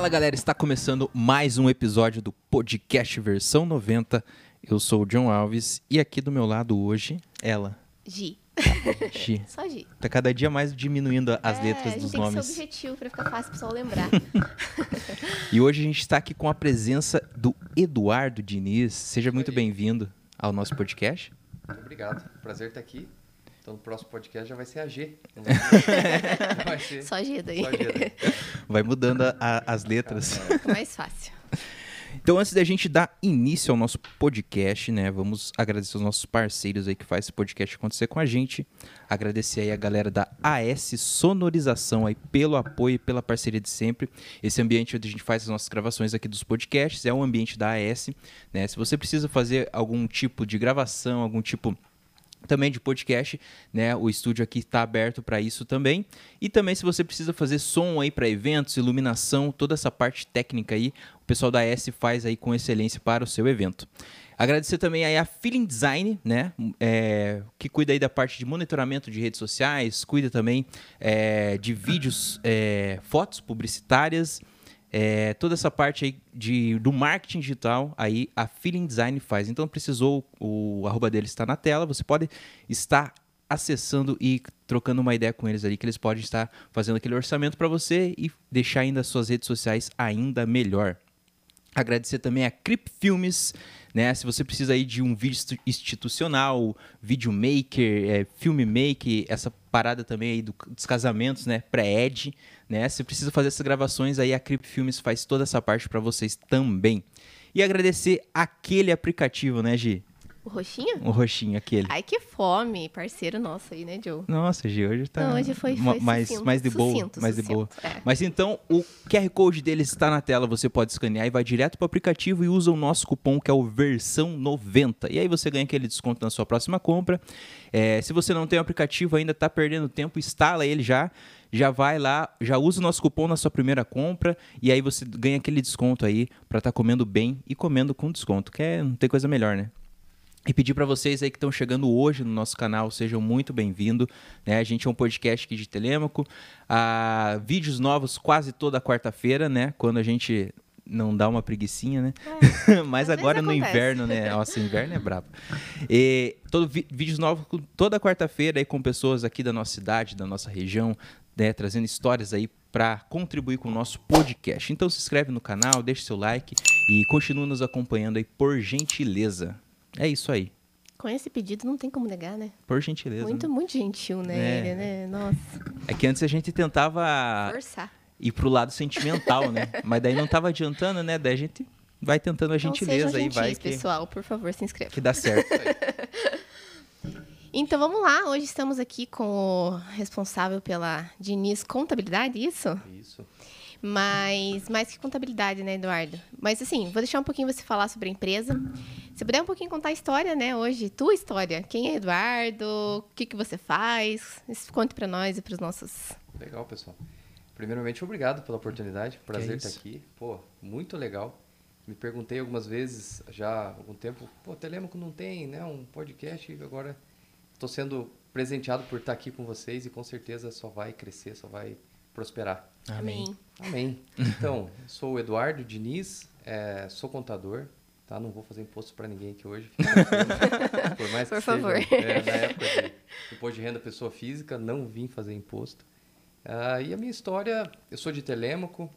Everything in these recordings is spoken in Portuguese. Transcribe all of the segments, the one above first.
Fala galera, está começando mais um episódio do podcast versão 90. Eu sou o John Alves e aqui do meu lado hoje, ela. Gi. Gi. Só Gi. Tá cada dia mais diminuindo as É, letras a gente dos tem que nomes. ser objetivo pra ficar fácil pro pessoal lembrar. E hoje a gente está aqui com a presença do Eduardo Diniz. Seja muito bem-vindo ao nosso podcast. Muito obrigado. Prazer estar aqui. Então, no próximo podcast já vai ser a G. Vai ser- Só G daí. só G daí. Vai mudando a- a- as letras. Fica mais fácil. Então, antes da gente dar início ao nosso podcast, né, vamos agradecer os nossos parceiros aí que faz esse podcast acontecer com a gente. Agradecer aí a galera da AS Sonorização aí pelo apoio e pela parceria de sempre. Esse ambiente onde a gente faz as nossas gravações aqui dos podcasts é o ambiente da AS, né? Se você precisa fazer algum tipo de gravação, algum tipo também de podcast, né? O estúdio aqui está aberto para isso também. E também se você precisa fazer som aí para eventos, iluminação, toda essa parte técnica aí, o pessoal da S faz aí com excelência para o seu evento. Agradecer também aí a Feeling Design, né? É, que cuida aí da parte de monitoramento de redes sociais, cuida também é, de vídeos, é, fotos publicitárias, é, toda essa parte aí de, do marketing digital, aí a Feeling Design faz. Então precisou, o arroba deles está na tela, você pode estar acessando e trocando uma ideia com eles ali, que eles podem estar fazendo aquele orçamento para você e deixar ainda as suas redes sociais ainda melhor. Agradecer também a Crip Filmes, né? Se você precisa aí de um vídeo institu- institucional, videomaker, é, filmmaker, essa parada também aí do- dos casamentos, né? Pré-ed, né? Se precisa fazer essas gravações aí, a Crip Filmes faz toda essa parte para vocês também. E agradecer aquele aplicativo, né, Gi? O roxinho? O roxinho, aquele. Ai, que fome. Parceiro nosso aí, né, Joe? Nossa, Gi, hoje tá Não, hoje foi- foi mais, sucinto, mais de boa, sucinto, mais de boa. sucinto, é. Mas então, o QR Code deles está na tela, você pode escanear e vai direto para o aplicativo e usa o nosso cupom que é o versão 90. E aí você ganha aquele desconto na sua próxima compra. É, se você não tem o aplicativo ainda, está perdendo tempo, instala ele já. Já vai lá, já usa o nosso cupom na sua primeira compra e aí você ganha aquele desconto aí para estar comendo bem e comendo com desconto, que é, não tem coisa melhor, né? E pedir para vocês aí que estão chegando hoje no nosso canal, sejam muito bem-vindos. Né? A gente é um podcast aqui de Telêmaco. Ah, vídeos novos quase toda quarta-feira, né? Quando a gente não dá uma preguiçinha, né? Mas às agora no inverno, né? Nossa, inverno é brabo. E todo vídeos novos toda quarta-feira aí com pessoas aqui da nossa cidade, da nossa região, né? Trazendo histórias aí para contribuir com o nosso podcast. Então se inscreve no canal, deixa seu like e continua nos acompanhando aí por gentileza. É isso aí. Com esse pedido não tem como negar, né? Por gentileza. Muito, né? muito gentil, né? É. Ele, né? Nossa. É que antes a gente tentava Forçar. ir pro lado sentimental, né? Mas daí não tava adiantando, né? Daí a gente vai tentando a Então gentileza aí, vai que, pessoal. Por favor, se inscreva. que dá certo. Então vamos lá, hoje estamos aqui com o responsável pela Diniz Contabilidade, isso? Isso. Mas mais que contabilidade, né, Eduardo? Mas assim, vou deixar um pouquinho você falar sobre a empresa. Se puder um pouquinho contar a história, né, hoje, tua história. Quem é Eduardo? O que, que você faz? Isso, Conte para nós e para os nossos. Legal, pessoal. Primeiramente, obrigado pela oportunidade. Prazer estar isso. aqui. Pô, muito legal. Me perguntei algumas vezes já há algum tempo, pô, Telêmaco não tem, né, um podcast. e Agora estou sendo presenteado por estar aqui com vocês e com certeza só vai crescer, só vai prosperar. Amém. Amém. Então, sou o Eduardo Diniz, é, sou contador, tá? Não vou fazer imposto para ninguém aqui hoje. Por mais que Por seja, favor. é, na época de imposto de renda pessoa física, não vim fazer imposto. Ah, e a minha história, eu sou de Telêmaco,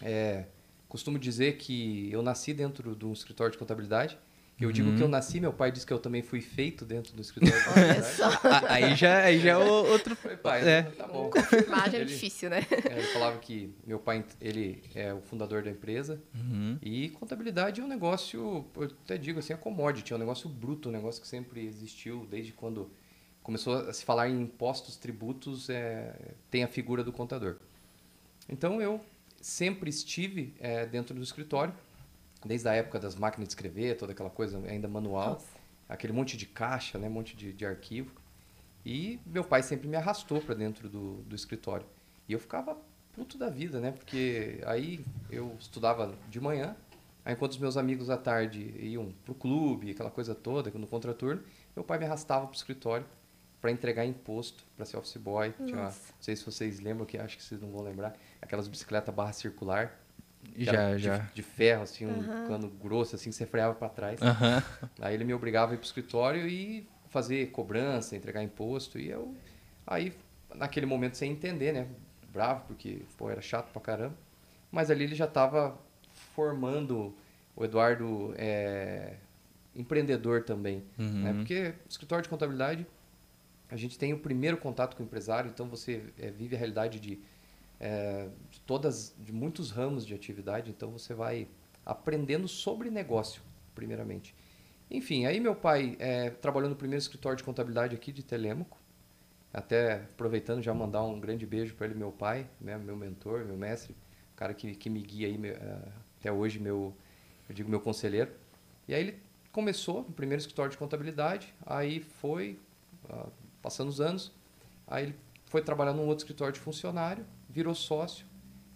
é, costumo dizer que eu nasci dentro de um escritório de contabilidade. Eu digo que eu nasci, meu pai disse que eu também fui feito dentro do escritório Olha contabilidade. só. Aí já, aí já é outro. Pai, É. tá bom. Confirmar já é difícil, né? é, ele falava que meu pai, ele é o fundador da empresa Uhum. e contabilidade é um negócio, eu até digo assim, é commodity, é um negócio bruto, um negócio que sempre existiu desde quando começou a se falar em impostos, tributos, é, tem a figura do contador. Então eu sempre estive é, dentro do escritório, desde a época das máquinas de escrever, toda aquela coisa ainda manual, Nossa. aquele monte de caixa, né, um monte de, de arquivo. E meu pai sempre me arrastou para dentro do, do escritório. E eu ficava puto da vida, né? Porque aí eu estudava de manhã, aí enquanto os meus amigos à tarde iam pro clube, aquela coisa toda, no contraturno, meu pai me arrastava pro escritório para entregar imposto, para ser office boy. Tinha não sei se vocês lembram, que acho que vocês não vão lembrar, aquelas bicicletas barra circular. Já, já. De, de ferro, assim, um cano grosso, assim, que você freava para trás. Aham. Aí ele me obrigava a ir pro escritório e fazer cobrança, entregar imposto. E eu, aí, naquele momento, sem entender, né? Bravo, porque, pô, era chato pra caramba. Mas ali ele já estava formando o Eduardo é, empreendedor também. Uhum. Né? Porque escritório de contabilidade, a gente tem o primeiro contato com o empresário, então você é, vive a realidade de, é, de todas, de muitos ramos de atividade, então você vai aprendendo sobre negócio, primeiramente. Enfim, aí meu pai é, trabalhou no primeiro escritório de contabilidade aqui de Telêmaco, até aproveitando já mandar um grande beijo para ele, meu pai, né, meu mentor, meu mestre, cara que, que me guia aí meu, eh, até hoje, meu, eu digo meu conselheiro. E aí ele começou no primeiro escritório de contabilidade, aí foi ah, passando os anos, aí ele foi trabalhar num outro escritório de funcionário, virou sócio,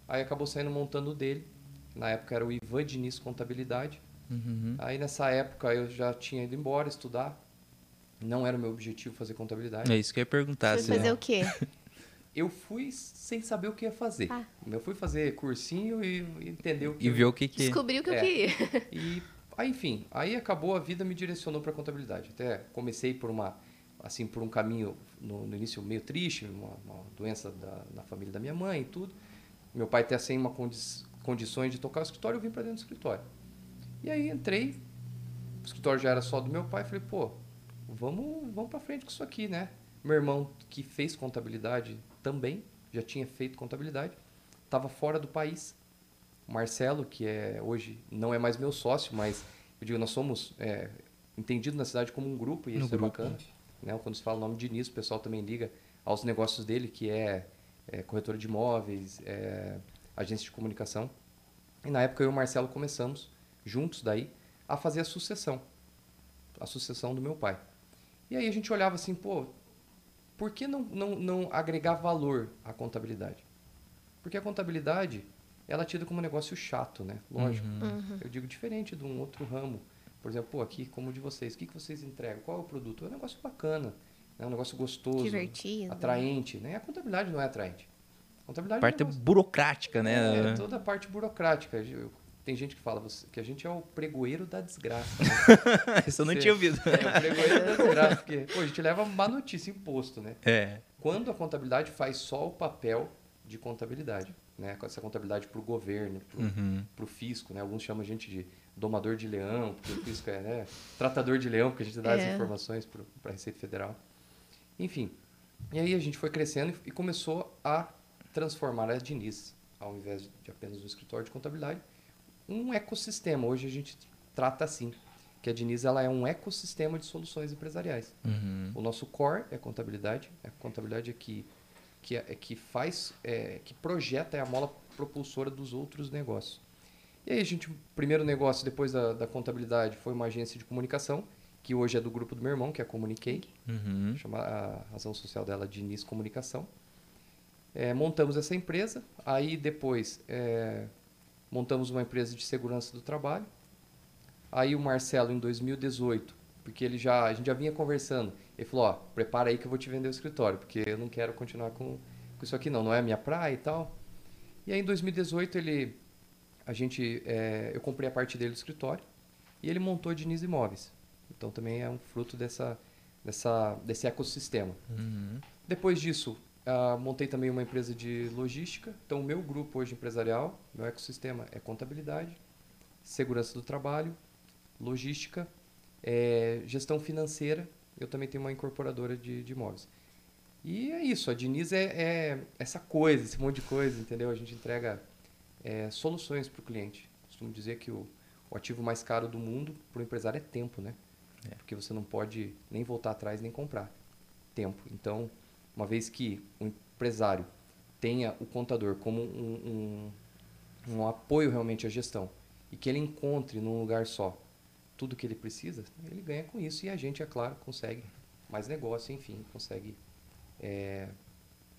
aí acabou saindo montando o dele. Na época era o Ivan Diniz Contabilidade. Uhum. Aí nessa época eu já tinha ido embora estudar. Não era o meu objetivo fazer contabilidade. É isso que eu ia perguntar. Foi se- fazer o quê? Eu fui sem saber o que ia fazer. Ah. Eu fui fazer cursinho e e entender o que E eu- ver o que que... Descobriu o que eu É. queria. E aí, enfim, aí acabou a vida me direcionou para contabilidade. Até comecei por uma assim por um caminho no, no início meio triste, uma, uma doença da, na família da minha mãe e tudo. Meu pai até sem uma condi condições de tocar o escritório, eu vim para dentro do escritório. E aí entrei, o escritório já era só do meu pai, falei, pô, vamos, vamos para frente com isso aqui, né? Meu irmão que fez contabilidade também, já tinha feito contabilidade, estava fora do país. O Marcelo, que é hoje não é mais meu sócio, mas eu digo, nós somos é, entendidos na cidade como um grupo e No isso é grupo. bacana. Né? Quando se fala o nome de Diniz, o pessoal também liga aos negócios dele, que é, é corretora de imóveis, é, agência de comunicação. E na época eu e o Marcelo começamos, juntos daí, a fazer a sucessão. A sucessão do meu pai. E aí a gente olhava assim, pô, por que não, não, não agregar valor à contabilidade? Porque a contabilidade, ela é tida como um negócio chato, né? Lógico. Uhum. Eu digo diferente de um outro ramo. Por exemplo, pô, aqui, como de vocês, o que, que vocês entregam? Qual é o produto? É um negócio bacana, né? um negócio gostoso, Divertido. atraente. Né? A contabilidade não é atraente. A contabilidade Parte é um negócio- burocrática, né? é, toda a parte burocrática. Eu- Tem gente que fala você- que a gente é o pregoeiro da desgraça. né? Isso eu não Você- tinha ouvido. É o pregoeiro da desgraça, porque pô, a gente leva má notícia, imposto, né? É. Quando a contabilidade faz só o papel de contabilidade, né? Essa contabilidade para o governo, para o Uhum. fisco, né? Alguns chamam a gente de domador de leão, porque o fisco é né? tratador de leão, porque a gente dá É. as informações para a Receita Federal. Enfim, e aí a gente foi crescendo e- começou a transformar a Diniz, ao invés de apenas um escritório de contabilidade, um ecossistema. Hoje a gente trata assim, que a Diniz ela é um ecossistema de soluções empresariais. Uhum. O nosso core é contabilidade. A contabilidade é que, que, é, é que faz, é, que projeta é a mola propulsora dos outros negócios. E aí a gente, o primeiro negócio depois da, da contabilidade foi uma agência de comunicação, que hoje é do grupo do meu irmão, que é a Comuniquei. Uhum. Chama a razão social dela é Diniz Comunicação. É, montamos essa empresa, aí depois é, montamos uma empresa de segurança do trabalho. Aí o Marcelo, em 2018, porque ele já, a gente já vinha conversando, ele falou, ó, prepara aí que eu vou te vender o escritório, porque eu não quero continuar com, com isso aqui não, não é a minha praia e tal. E aí em 2018 ele, a gente, é, eu comprei a parte dele do escritório e ele montou a Diniz Imóveis. Então também é um fruto dessa, dessa, desse ecossistema. Uhum. Depois disso, ah, montei também uma empresa de logística. Então, o meu grupo hoje empresarial, meu ecossistema é contabilidade, segurança do trabalho, logística, eh, gestão financeira. Eu também tenho uma incorporadora de, de imóveis. E é isso, a Diniz é, é essa coisa, esse monte de coisa, entendeu? A gente entrega eh, soluções para o cliente. Costumo dizer que o, o ativo mais caro do mundo para o empresário é tempo, né? Porque você não pode nem voltar atrás nem comprar tempo. Então, uma vez que o empresário tenha o contador como um, um, um apoio realmente à gestão e que ele encontre num lugar só tudo que ele precisa, ele ganha com isso e a gente, é claro, consegue mais negócio, enfim, consegue é,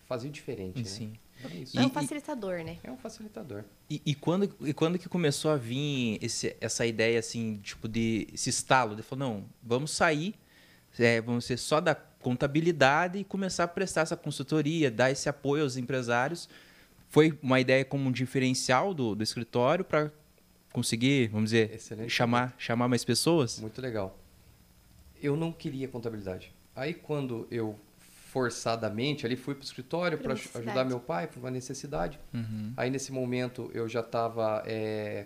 fazer diferente. Né? Sim. É isso. É E- um facilitador, né? É um facilitador. E, e quando, e quando que começou a vir esse, essa ideia, assim, tipo, de esse estalo? De falar, não, vamos sair, é, vamos ser só da contabilidade e começar a prestar essa consultoria, dar esse apoio aos empresários foi uma ideia como um diferencial do, do escritório para conseguir, vamos dizer, Excelente. chamar, chamar mais pessoas? Muito legal. Eu não queria contabilidade. Aí quando eu forçadamente ali fui para o escritório para ajudar meu pai por uma necessidade. Uhum. Aí nesse momento eu já estava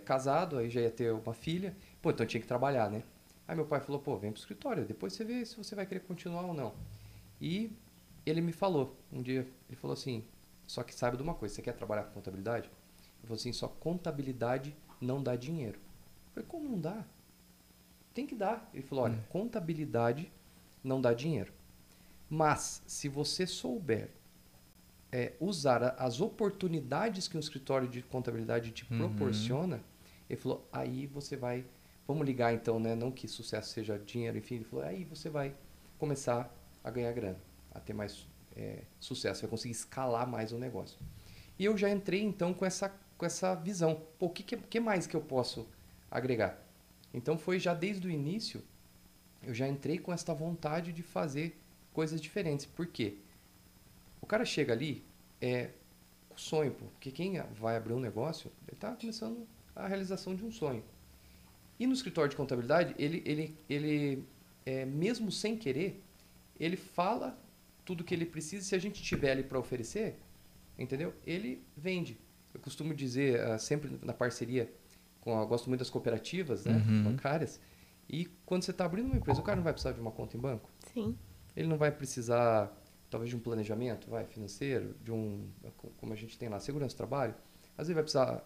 casado, aí já ia ter uma filha. Pô, então eu tinha que trabalhar, né? Aí meu pai falou, pô, vem pro escritório, depois você vê se você vai querer continuar ou não. E ele me falou, um dia, ele falou assim, só que saiba de uma coisa, você quer trabalhar com contabilidade? Ele falou assim, só contabilidade não dá dinheiro. Eu falei, como não dá? Tem que dar. Ele falou, olha, contabilidade não dá dinheiro. Mas, se você souber é, usar as oportunidades que um escritório de contabilidade te Uhum. proporciona, ele falou, aí você vai, vamos ligar então, né? Não que sucesso seja dinheiro, enfim, ele falou, aí você vai começar a ganhar grana, a ter mais é, sucesso, vai conseguir escalar mais o negócio. E eu já entrei então com essa, com essa visão, pô, o que, que mais que eu posso agregar? Então foi já desde o início, eu já entrei com esta vontade de fazer coisas diferentes. Por quê? O cara chega ali é com sonho, pô, porque quem vai abrir um negócio, ele está começando a realização de um sonho. E no escritório de contabilidade, ele, ele, ele é, mesmo sem querer, ele fala tudo que ele precisa. Se a gente tiver ali para oferecer, entendeu? Ele vende. Eu costumo dizer, ah, sempre na parceria, com, eu gosto muito das cooperativas né, Uhum. bancárias, e quando você está abrindo uma empresa, o cara não vai precisar de uma conta em banco? Sim. Ele não vai precisar, talvez, de um planejamento vai, financeiro, de um, como a gente tem lá, segurança do trabalho. Às vezes vai precisar, a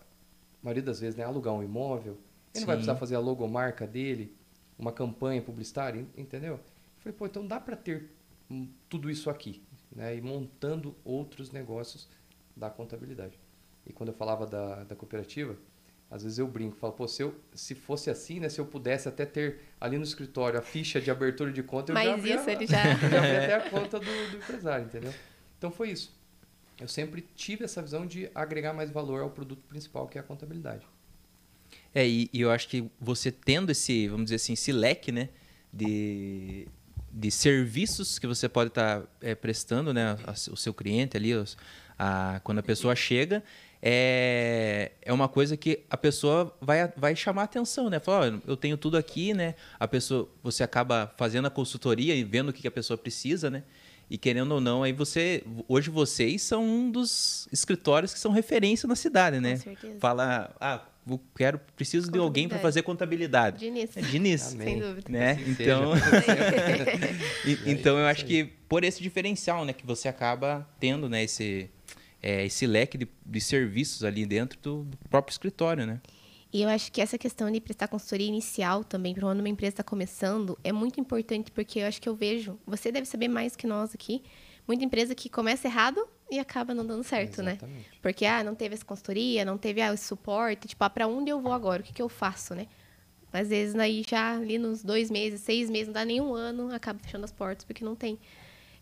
maioria das vezes, né, alugar um imóvel. Ele não vai precisar fazer a logomarca dele, uma campanha publicitária, en- entendeu? Eu falei, pô, então dá para ter hum, tudo isso aqui, né? E montando outros negócios da contabilidade. E quando eu falava da, da cooperativa, às vezes eu brinco, falo, pô, se, eu, se fosse assim, né? Se eu pudesse até ter ali no escritório a ficha de abertura de conta, eu já Mas abria- isso ele já. eu já vi até a conta do, do empresário, entendeu? Então foi isso. Eu sempre tive essa visão de agregar mais valor ao produto principal, que é a contabilidade. É, e, e eu acho que você tendo esse, vamos dizer assim, esse leque, né, de, de serviços que você pode estar prestando, né, a- o seu cliente ali, os- a, quando a pessoa chega, é, é uma coisa que a pessoa vai, vai chamar a atenção, né? Falar, "Ó, eu tenho tudo aqui, né? A pessoa, você acaba fazendo a consultoria e vendo o que a pessoa precisa, né? E querendo ou não, aí você, hoje vocês são um dos escritórios que são referência na cidade, né? Com certeza. Fala, ah, quero, preciso de alguém para fazer contabilidade. Diniz. É Diniz, Amém. Sem dúvida. né? Assim Então, e- então eu acho que por esse diferencial, né, que você acaba tendo, né, esse é, esse leque de, de serviços ali dentro do, do próprio escritório, né? E eu acho que essa questão de prestar consultoria inicial também, para quando uma empresa está começando, é muito importante, porque eu acho que eu vejo, você deve saber mais que nós aqui, muita empresa que começa errado e acaba não dando certo, né? Exatamente. Porque, ah, não teve essa consultoria, não teve ah, esse suporte, tipo, ah, para onde eu vou agora? O que, que eu faço, né? Às vezes, aí já ali nos dois meses, seis meses, não dá nenhum ano, acaba fechando as portas, porque não tem.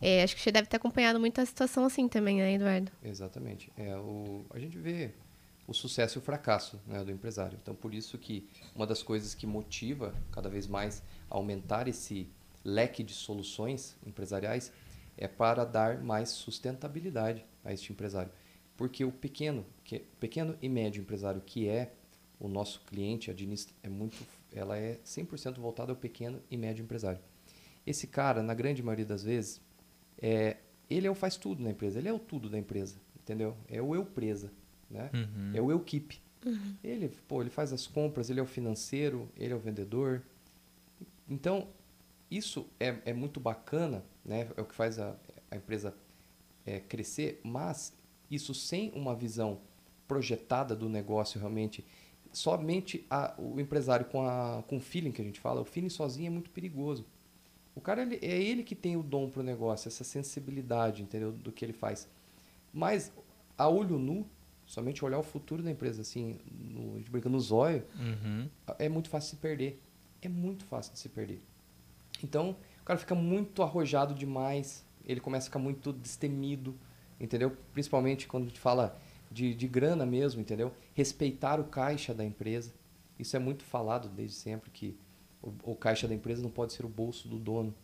É, acho que você deve ter acompanhado muito a situação assim também, né, Eduardo? Exatamente. É, o, a gente vê o sucesso e o fracasso né, do empresário. Então, por isso que uma das coisas que motiva cada vez mais aumentar esse leque de soluções empresariais é para dar mais sustentabilidade a este empresário. Porque o pequeno, que, pequeno e médio empresário, que é o nosso cliente, a Diniz é muito, ela é 100% voltada ao pequeno e médio empresário. Esse cara, na grande maioria das vezes, é, ele é o faz tudo na empresa, ele é o tudo da empresa, entendeu? É o eu presa, né? É o eu keep. Ele, pô, ele faz as compras, ele é o financeiro, ele é o vendedor. Então, isso é, é muito bacana, né? É o que faz a, a empresa é, crescer, mas isso sem uma visão projetada do negócio realmente, somente a- o empresário com, a, com o feeling que a gente fala, o feeling sozinho é muito perigoso. O cara, ele- é ele que tem o dom pro negócio, essa sensibilidade, entendeu? Do que ele faz. Mas, a olho nu, somente olhar o futuro da empresa, assim, no, a gente brinca no zóio, Uhum. é muito fácil de se perder. É muito fácil de se perder. Então, o cara fica muito arrojado demais, ele começa a ficar muito destemido, entendeu? Principalmente quando a gente fala de, de grana mesmo, entendeu? Respeitar o caixa da empresa. Isso é muito falado desde sempre, que o, o caixa da empresa não pode ser o bolso do dono,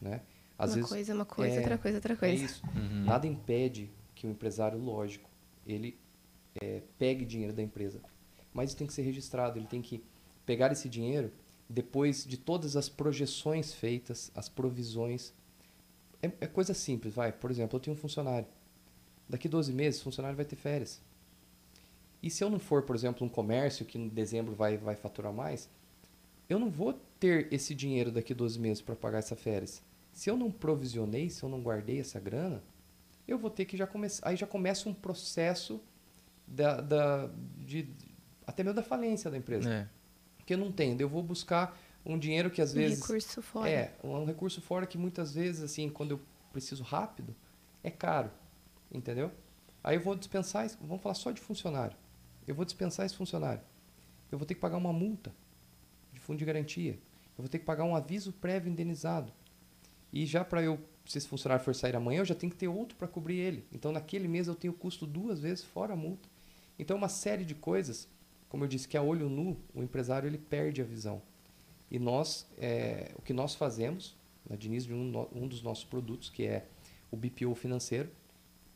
né? Às uma vezes, coisa é uma coisa, é- outra coisa, outra é coisa. isso. Nada impede que o empresário, lógico, ele é, pegue dinheiro da empresa. Mas isso tem que ser registrado, ele tem que pegar esse dinheiro depois de todas as projeções feitas, as provisões. É, é coisa simples, vai. Por exemplo, eu tenho um funcionário. Daqui 12 meses, o funcionário vai ter férias. E se eu não for, por exemplo, um comércio que em dezembro vai, vai faturar mais, eu não vou ter esse dinheiro daqui 12 meses para pagar essa férias. Se eu não provisionei, se eu não guardei essa grana, eu vou ter que já começar. Aí já começa um processo da, da, de, até mesmo da falência da empresa. É. Porque eu não tenho. Eu vou buscar um dinheiro que às vezes. Um recurso fora. É, um recurso fora que muitas vezes, assim, quando eu preciso rápido, é caro. Entendeu? Aí eu vou dispensar, vamos falar só de funcionário. Eu vou dispensar esse funcionário. Eu vou ter que pagar uma multa fundo de garantia. Eu vou ter que pagar um aviso prévio indenizado. E já para eu, se esse funcionário for sair amanhã, eu já tenho que ter outro para cobrir ele. Então naquele mês eu tenho custo duas vezes fora a multa. Então uma série de coisas, como eu disse, que a olho nu, o empresário ele perde a visão. E nós, é, o que nós fazemos, na Diniz, de um, um dos nossos produtos, que é o BPO financeiro,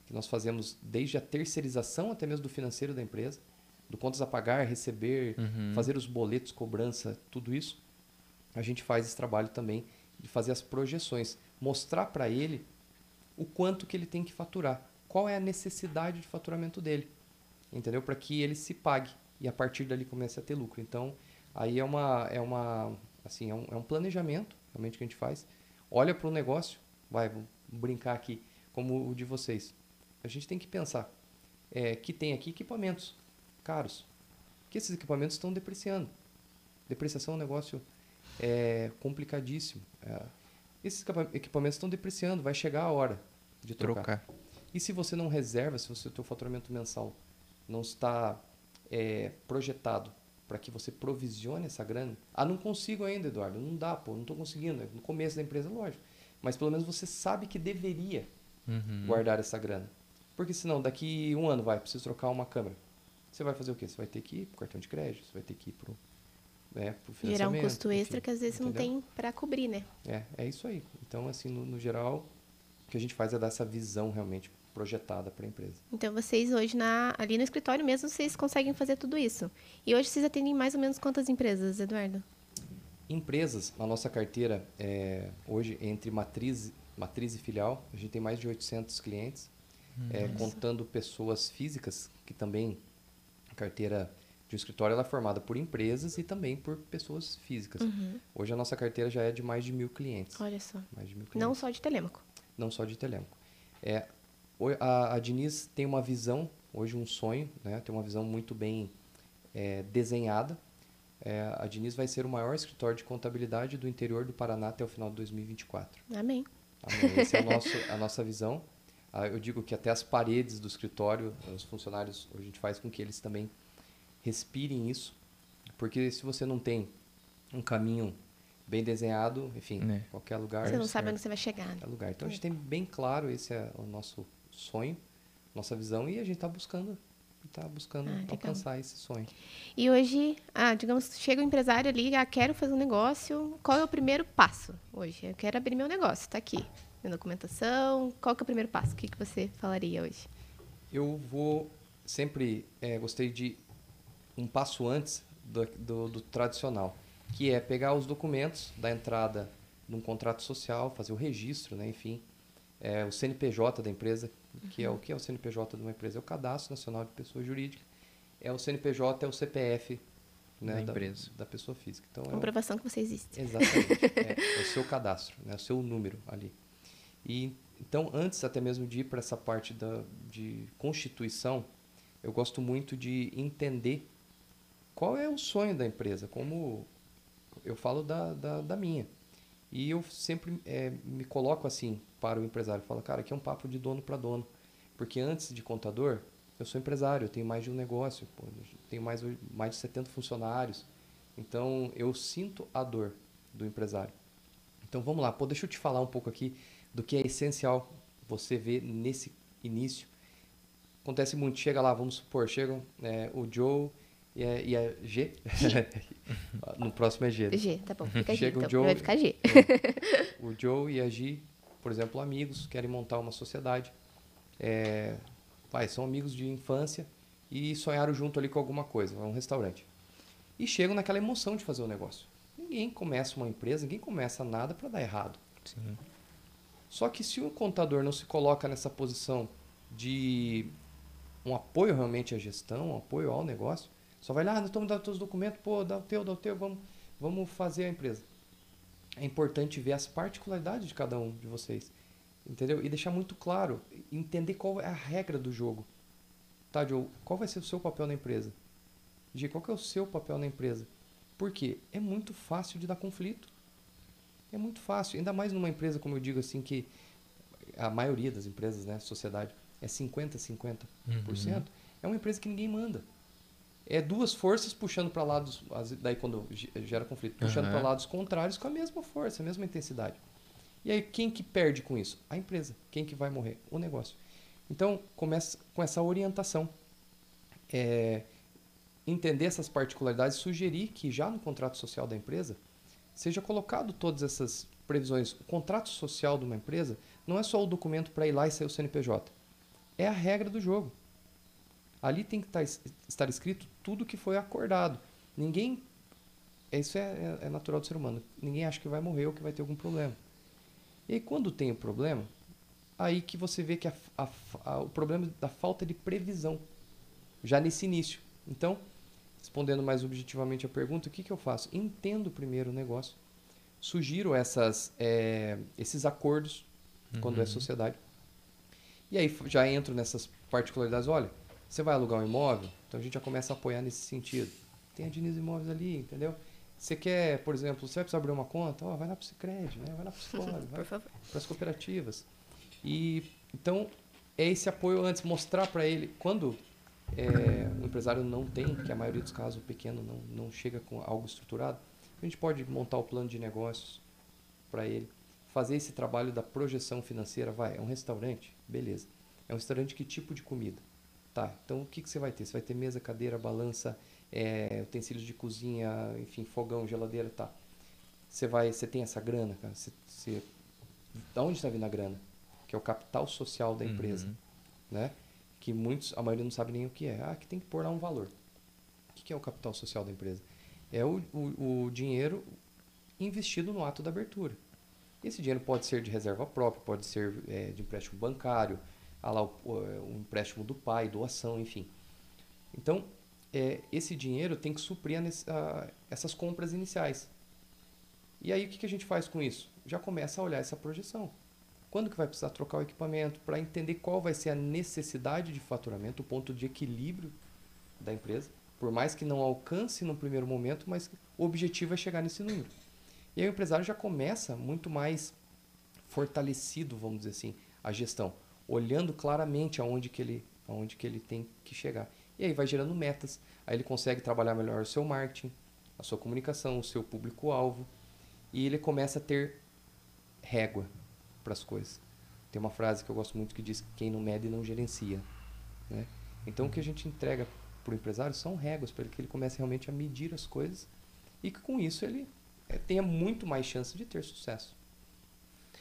que nós fazemos desde a terceirização até mesmo do financeiro da empresa, do contas a pagar, receber, Uhum. fazer os boletos, cobrança, tudo isso, a gente faz esse trabalho também de fazer as projeções, mostrar para ele o quanto que ele tem que faturar, qual é a necessidade de faturamento dele, entendeu? Para que ele se pague e a partir dali comece a ter lucro. Então, aí é uma é uma assim, é um, é um planejamento realmente que a gente faz. Olha para o negócio, vai, brincar aqui, como o de vocês. A gente tem que pensar é, que tem aqui equipamentos caros, que esses equipamentos estão depreciando. Depreciação é um negócio é, complicadíssimo. É, esses equipa- equipamentos estão depreciando, vai chegar a hora de trocar. Trocar. E se você não reserva, se o seu faturamento mensal não está é, projetado para que você provisione essa grana, ah, não consigo ainda, Eduardo, não dá, pô, não estou conseguindo. É no começo da empresa, lógico. Mas pelo menos você sabe que deveria Uhum. guardar essa grana. Porque senão, daqui um ano vai, preciso trocar uma câmera. Você vai fazer o quê? Você vai ter que ir pro cartão de crédito, você vai ter que ir pro, é, pro Gerar um financiamento, custo extra enfim, que às vezes não entendeu? tem para cobrir, né? É, é isso aí. Então, assim, no, no geral, o que a gente faz é dar essa visão realmente projetada para a empresa. Então vocês hoje na, ali no escritório mesmo vocês conseguem fazer tudo isso. E hoje vocês atendem mais ou menos quantas empresas, Eduardo? Empresas, na nossa carteira, é, hoje, entre matriz, matriz e filial, a gente tem mais de 800 clientes, é, contando pessoas físicas, que também a carteira de um escritório ela é formada por empresas e também por pessoas físicas. Hoje a nossa carteira já é de mais de mil clientes. Olha só. Mais de mil clientes. Não só de Telêmaco. não só de Telemaco. É, a, a Diniz tem uma visão, hoje um sonho, né? tem uma visão muito bem é, desenhada. É, a Diniz vai ser o maior escritório de contabilidade do interior do Paraná até o final de 2024. Amém. Amém. Essa é o nosso, a nossa visão. Ah, eu digo que até as paredes do escritório, os funcionários, a gente faz com que eles também respirem isso. Porque se você não tem um caminho bem desenhado, enfim, Né. qualquer lugar... Você não sabe certo? onde você vai chegar. né? é lugar. Então a gente tem bem claro esse é o nosso sonho, nossa visão e a gente está buscando tá buscando Ah, alcançar esse sonho. E hoje, ah, digamos, chega o empresário ali, ah, quero fazer um negócio. Qual é o primeiro passo hoje? Eu quero abrir meu negócio, está aqui. Minha documentação. Qual que é o primeiro passo? O que, que você falaria hoje? Eu vou sempre é, gostei de um passo antes do, do, do tradicional, que é pegar os documentos da entrada num contrato social, fazer o registro, né, enfim, é, o CNPJ da empresa, que é o que é o CNPJ de uma empresa? É o Cadastro Nacional de Pessoa Jurídica. É o CNPJ, é o CPF né, Da empresa. da pessoa física. Então, é o- Comprovação que você existe. Exatamente. é, é o seu cadastro, né? o seu número ali. E então, antes até mesmo de ir para essa parte da, de constituição, eu gosto muito de entender qual é o sonho da empresa, como eu falo da, da, da minha. E eu sempre é, me coloco assim para o empresário, falo, cara, aqui é um papo de dono para dono, porque antes de contador, eu sou empresário, eu tenho mais de um negócio, pô, tenho mais, mais de 70 funcionários, então eu sinto a dor do empresário. Então vamos lá, pô, deixa eu te falar um pouco aqui do que é essencial você ver nesse início. Acontece muito, chega lá, vamos supor, chegam é, o Joe e a, e a G. no próximo é G. né? G, tá bom. Fica G, Chega o então. Joe- Vai ficar G. O Joe e a Gi, por exemplo, amigos, querem montar uma sociedade. É, vai, são amigos de infância e sonharam junto ali com alguma coisa, um restaurante. E chegam naquela emoção de fazer o negócio. Ninguém começa uma empresa, ninguém começa nada para dar errado. Sim. Só que se o contador não se coloca nessa posição de um apoio realmente à gestão, um apoio ao negócio, só vai lá, ah, nós estamos dando todos os documentos, pô, dá o teu, dá o teu, vamos, vamos fazer a empresa. É importante ver as particularidades de cada um de vocês, entendeu? E deixar muito claro, entender qual é a regra do jogo. Tá, Joe, qual vai ser o seu papel na empresa? G, qual que é o seu papel na empresa? Por quê? É muito fácil de dar conflito. É muito fácil, ainda mais numa empresa, como eu digo assim, que a maioria das empresas, né, sociedade, é 50, 50%. Uhum. É uma empresa que ninguém manda. É duas forças puxando para lados, daí quando gera conflito, puxando uhum. para lados contrários com a mesma força, a mesma intensidade. E aí quem que perde com isso? A empresa. Quem que vai morrer? O negócio. Então começa com essa orientação. É, entender essas particularidades, sugerir que já no contrato social da empresa seja colocado todas essas previsões. O contrato social de uma empresa não é só o documento para ir lá e sair o CNPJ. É a regra do jogo. Ali tem que tá estar escrito tudo que foi acordado. Ninguém. Isso é, é, é natural do ser humano. Ninguém acha que vai morrer ou que vai ter algum problema. E aí, quando tem o problema, aí que você vê que a, a, a, o problema da falta de previsão, já nesse início. Então, respondendo mais objetivamente a pergunta, o que, que eu faço? Entendo primeiro o negócio, sugiro essas, é, esses acordos, uhum. quando é uhum. sociedade, e aí já entro nessas particularidades. Olha, você vai alugar um imóvel, então a gente já começa a apoiar nesse sentido. Tem a Diniz Imóveis ali, entendeu? Você quer, por exemplo, você vai precisar abrir uma conta, oh, vai lá para o Cicred, né? vai lá para o vai para as cooperativas. E então é esse apoio antes, mostrar para ele quando é, o empresário não tem, que a maioria dos casos o pequeno não, não chega com algo estruturado, a gente pode montar o plano de negócios para ele, fazer esse trabalho da projeção financeira, vai, é um restaurante, beleza. É um restaurante que tipo de comida? Tá, então o que, que você vai ter? Você vai ter mesa, cadeira, balança, é, utensílios de cozinha, enfim, fogão, geladeira, tá. Você vai, você tem essa grana, cara? Você, você, da onde está vindo a grana? Que é o capital social da empresa, uhum. né? Que muitos, a maioria não sabe nem o que é. Ah, que tem que pôr lá um valor. O que é o capital social da empresa? É o, o, o dinheiro investido no ato da abertura. Esse dinheiro pode ser de reserva própria, pode ser é, de empréstimo bancário, lá, o, o, empréstimo do pai, doação, enfim. Então, é, esse dinheiro tem que suprir a, a, essas compras iniciais. E aí, o que, que a gente faz com isso? Já começa a olhar essa projeção. Quando que vai precisar trocar o equipamento? Para entender qual vai ser a necessidade de faturamento, o ponto de equilíbrio da empresa. Por mais que não alcance no primeiro momento, mas o objetivo é chegar nesse número. E aí o empresário já começa muito mais fortalecido, vamos dizer assim, a gestão olhando claramente aonde que ele, aonde que ele tem que chegar. E aí vai gerando metas, aí ele consegue trabalhar melhor o seu marketing, a sua comunicação, o seu público-alvo, e ele começa a ter régua para as coisas. Tem uma frase que eu gosto muito que diz: quem não mede não gerencia. Né? Então o que a gente entrega para o empresário são réguas para que ele comece realmente a medir as coisas e que com isso ele é, tenha muito mais chance de ter sucesso.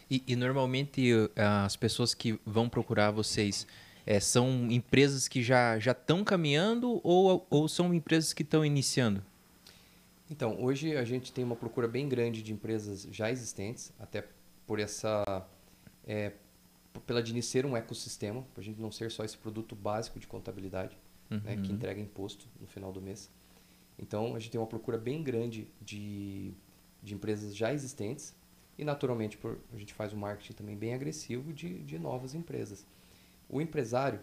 E, e normalmente as pessoas que vão procurar vocês é, são empresas que já estão caminhando ou, ou são empresas que estão iniciando? Então, hoje a gente tem uma procura bem grande de empresas já existentes, até por essa. É, pela de ser um ecossistema, para a gente não ser só esse produto básico de contabilidade, uhum. né, que uhum. entrega imposto no final do mês. Então, a gente tem uma procura bem grande de, de empresas já existentes, e, naturalmente, por, a gente faz um marketing também bem agressivo de, de novas empresas. O empresário,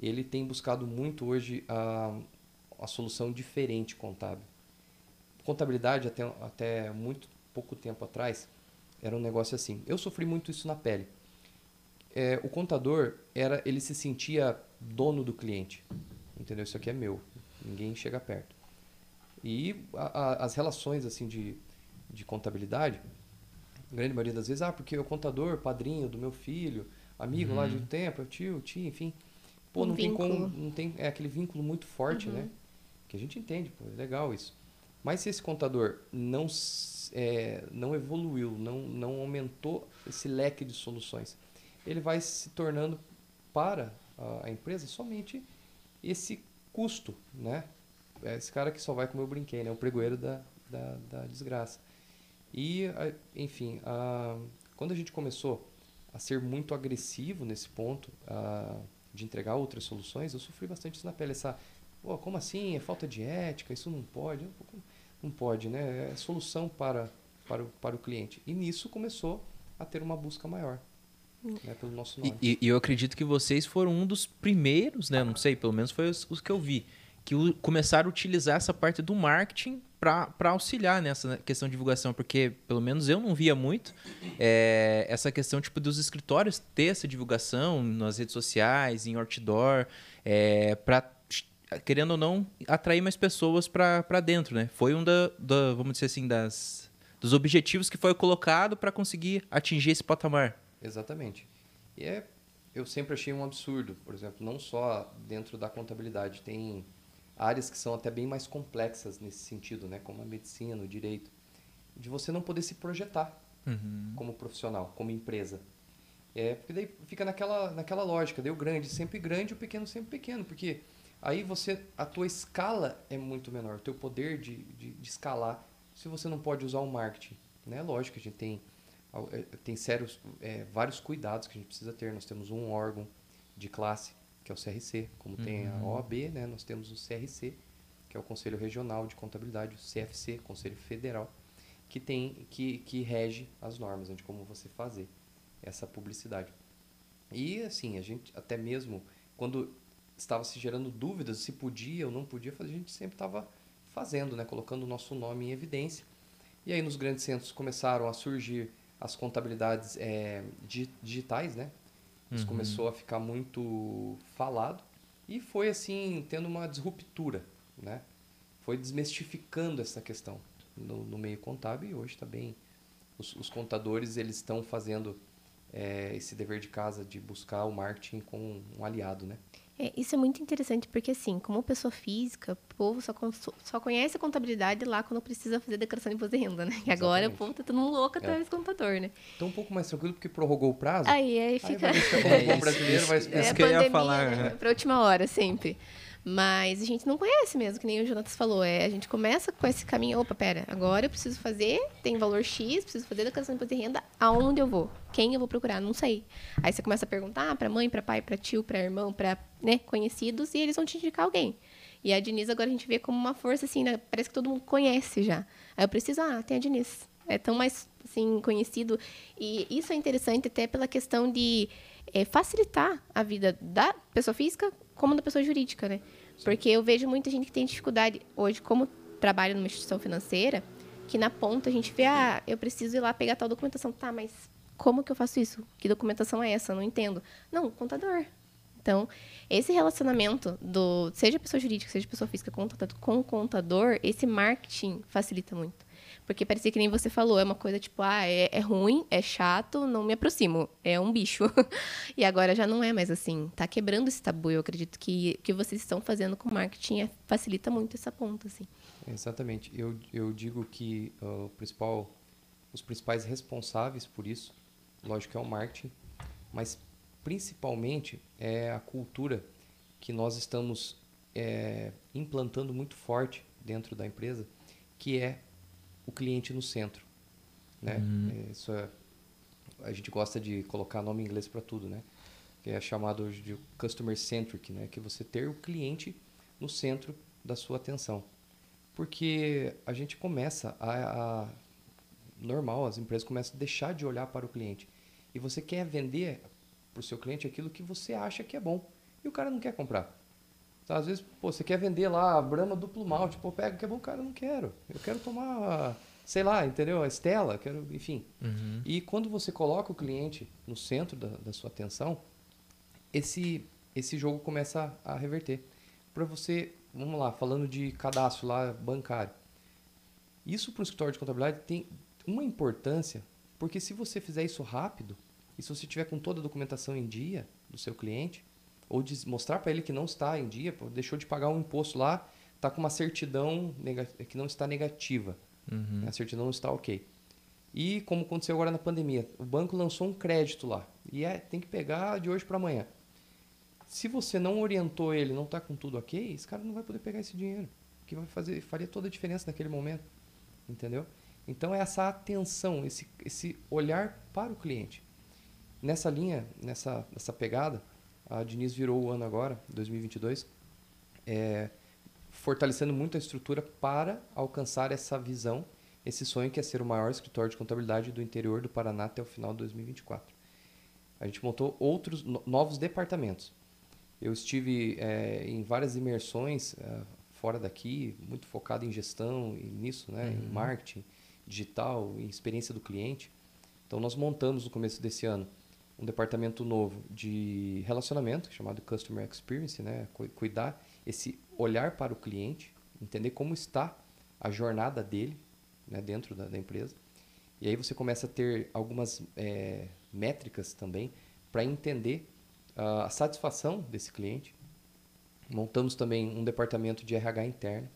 ele tem buscado muito hoje a, a solução diferente contábil. Contabilidade, até, até muito pouco tempo atrás, era um negócio assim. Eu sofri muito isso na pele. É, o contador, era ele se sentia dono do cliente. Entendeu? Isso aqui é meu. Ninguém chega perto. E a, a, as relações assim de, de contabilidade grande maioria das vezes, ah, porque o contador, padrinho do meu filho, amigo uhum. lá de um tempo, tio, tio, enfim. Pô, um não vínculo. tem como, não tem, é aquele vínculo muito forte, uhum. né? Que a gente entende, pô, é legal isso. Mas se esse contador não, é, não evoluiu, não, não aumentou esse leque de soluções, ele vai se tornando para a, empresa somente esse custo, né? É esse cara que só vai como eu brinquei, né? O pregoeiro da, da, da desgraça. E, enfim, a, quando a gente começou a ser muito agressivo nesse ponto, a, de entregar outras soluções, eu sofri bastante isso na pele. Essa, como assim? É falta de ética, isso não pode. Eu, "Como Não pode, né? É solução para, para, o, para o cliente. E nisso começou a ter uma busca maior né, pelo nosso nome. e- e eu acredito que vocês foram um dos primeiros, né? Não sei, pelo menos foi os, os que eu vi, que u- começaram a utilizar essa parte do marketing para auxiliar nessa questão de divulgação, porque pelo menos eu não via muito é, essa questão tipo dos escritórios ter essa divulgação nas redes sociais, em outdoor, é, para querendo ou não atrair mais pessoas para dentro, né? Foi um da, da vamos dizer assim das dos objetivos que foi colocado para conseguir atingir esse patamar. Exatamente. E é, eu sempre achei um absurdo, por exemplo, não só dentro da contabilidade, tem áreas que são até bem mais complexas nesse sentido, né, como a medicina, o direito, de você não poder se projetar como profissional, como empresa. É, porque daí fica naquela, naquela lógica, daí o grande sempre grande, o pequeno sempre pequeno, porque aí você, a tua escala é muito menor, o teu poder de, de, de escalar, se você não pode usar o marketing, né? Lógico que a gente tem, eh, tem sérios, eh, vários cuidados que a gente precisa ter, nós temos um órgão de classe, que é o CRC, como tem a OAB, né? Nós temos o CRC, que é o Conselho Regional de Contabilidade, o CFC, Conselho Federal, que tem que, que rege as normas né, de como você fazer essa publicidade. E assim, a gente até mesmo quando estava se gerando dúvidas se podia ou não podia fazer, a gente sempre estava fazendo, né, colocando o nosso nome em evidência. E aí nos grandes centros começaram a surgir as contabilidades di- digitais, né? Isso começou a ficar muito falado e foi assim tendo uma disruptura, né? Foi desmistificando essa questão no, no meio contábil e hoje está bem. Os, os contadores eles estão fazendo eh, esse dever de casa de buscar o marketing como um aliado, né? É, isso é muito interessante porque, assim, como pessoa física, o povo só, con- só conhece a contabilidade lá quando precisa fazer declaração de imposto de renda, né? E agora o povo tá todo mundo louco atrás do contador, né? Então um pouco mais tranquilo porque prorrogou o prazo. Aí, aí Aí fica... vai deixar como É, bom isso- brasileiro vai isso- É isso a que eu ia falar, né? Pra última hora, sempre. Mas a gente não conhece mesmo, que nem o Jonatas falou. É, a gente começa com esse caminho, opa, pera, agora eu preciso fazer, tem valor X, preciso fazer declaração de imposto de renda, aonde eu vou? Quem eu vou procurar? Não sei. Aí você começa a perguntar pra mãe, pra pai, pra tio, pra irmão, pra né, conhecidos, e eles vão te indicar alguém. E a Diniz agora a gente vê como uma força, assim, né? parece que todo mundo conhece já. Aí eu preciso, ah, tem a Diniz. É tão mais, assim, conhecido. E isso é interessante até pela questão de é, facilitar a vida da pessoa física como da pessoa jurídica, né? Porque eu vejo muita gente que tem dificuldade hoje, como trabalho numa instituição financeira, que na ponta a gente vê, ah, eu preciso ir lá pegar tal documentação. Tá, mas como que eu faço isso? Que documentação é essa? Eu não entendo. Não, contador. Então, esse relacionamento do seja pessoa jurídica, seja pessoa física contador, com o contador, esse marketing facilita muito. Porque parecia que nem você falou, é uma coisa tipo, ah, é, é ruim, é chato, não me aproximo, é um bicho. e agora já não é mais assim. Tá quebrando esse tabu. Eu acredito que o que vocês estão fazendo com marketing é- facilita muito essa ponta, assim. Exatamente. Eu, eu digo que ah, o principal, os principais responsáveis por isso, lógico é o marketing, mas principalmente é a cultura que nós estamos eh, implantando muito forte dentro da empresa, que é o cliente no centro. Né? Eh, Isso é, a gente gosta de colocar nome em inglês para tudo, né? Que é chamado hoje de customer centric, né? Que é você ter o cliente no centro da sua atenção porque a gente começa a, a- normal as empresas começam a deixar de olhar para o cliente e você quer vender para o seu cliente aquilo que você acha que é bom e o cara não quer comprar Então, às vezes pô, você quer vender lá a Brahma duplo malte pô pega que é bom cara eu não quero. Eu quero tomar sei lá entendeu? A Estela quero enfim. E quando você coloca o cliente no centro da, da sua atenção esse esse jogo começa a, a reverter. Para você vamos lá falando de cadastro lá bancário. Isso para o escritório de contabilidade tem uma importância porque se você fizer isso rápido e se você tiver com toda a documentação em dia do seu cliente ou mostrar para ele que não está em dia deixou de pagar um imposto lá está com uma certidão que não está negativa Uhum. a certidão não está ok. E como aconteceu agora na pandemia, o banco lançou um crédito lá e é, tem que pegar de hoje para amanhã. Se você não orientou ele, não está com tudo ok, esse cara não vai poder pegar esse dinheiro. Que vai fazer, faria toda a diferença naquele momento. Entendeu? Então é essa atenção, esse, esse olhar para o cliente. Nessa linha, nessa, nessa pegada, a Diniz virou o ano agora, 2022, é, fortalecendo muito a estrutura para alcançar essa visão, esse sonho que é ser o maior escritório de contabilidade do interior do Paraná até o final de 2024. A gente montou outros novos departamentos. Eu estive é, em várias imersões é, fora daqui, muito focado em gestão e nisso, né, uhum. em marketing digital, em experiência do cliente. Então nós montamos no começo desse ano um departamento novo de relacionamento chamado Customer Experience, né, cuidar esse olhar para o cliente, entender como está a jornada dele né, dentro da, da empresa. E aí você começa a ter algumas é, métricas também para entender uh, a satisfação desse cliente. Montamos também um departamento de RH interno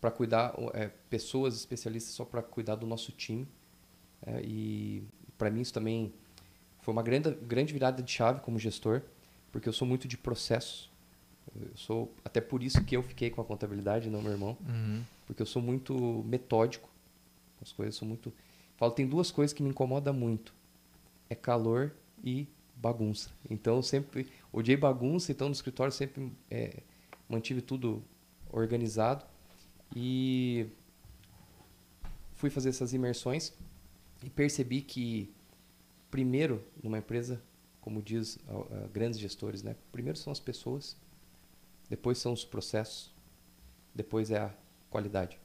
para cuidar, é, pessoas especialistas só para cuidar do nosso time. É, e para mim isso também foi uma grande, grande virada de chave como gestor, porque eu sou muito de processos. Eu sou até por isso que eu fiquei com a contabilidade, não meu irmão, uhum. porque eu sou muito metódico. As coisas são muito. Falo, tem duas coisas que me incomodam muito: é calor e bagunça. Então eu sempre odiei bagunça, então no escritório sempre é, mantive tudo organizado e fui fazer essas imersões e percebi que primeiro numa empresa, como diz uh, grandes gestores, né? Primeiro são as pessoas, depois são os processos, depois é a qualidade.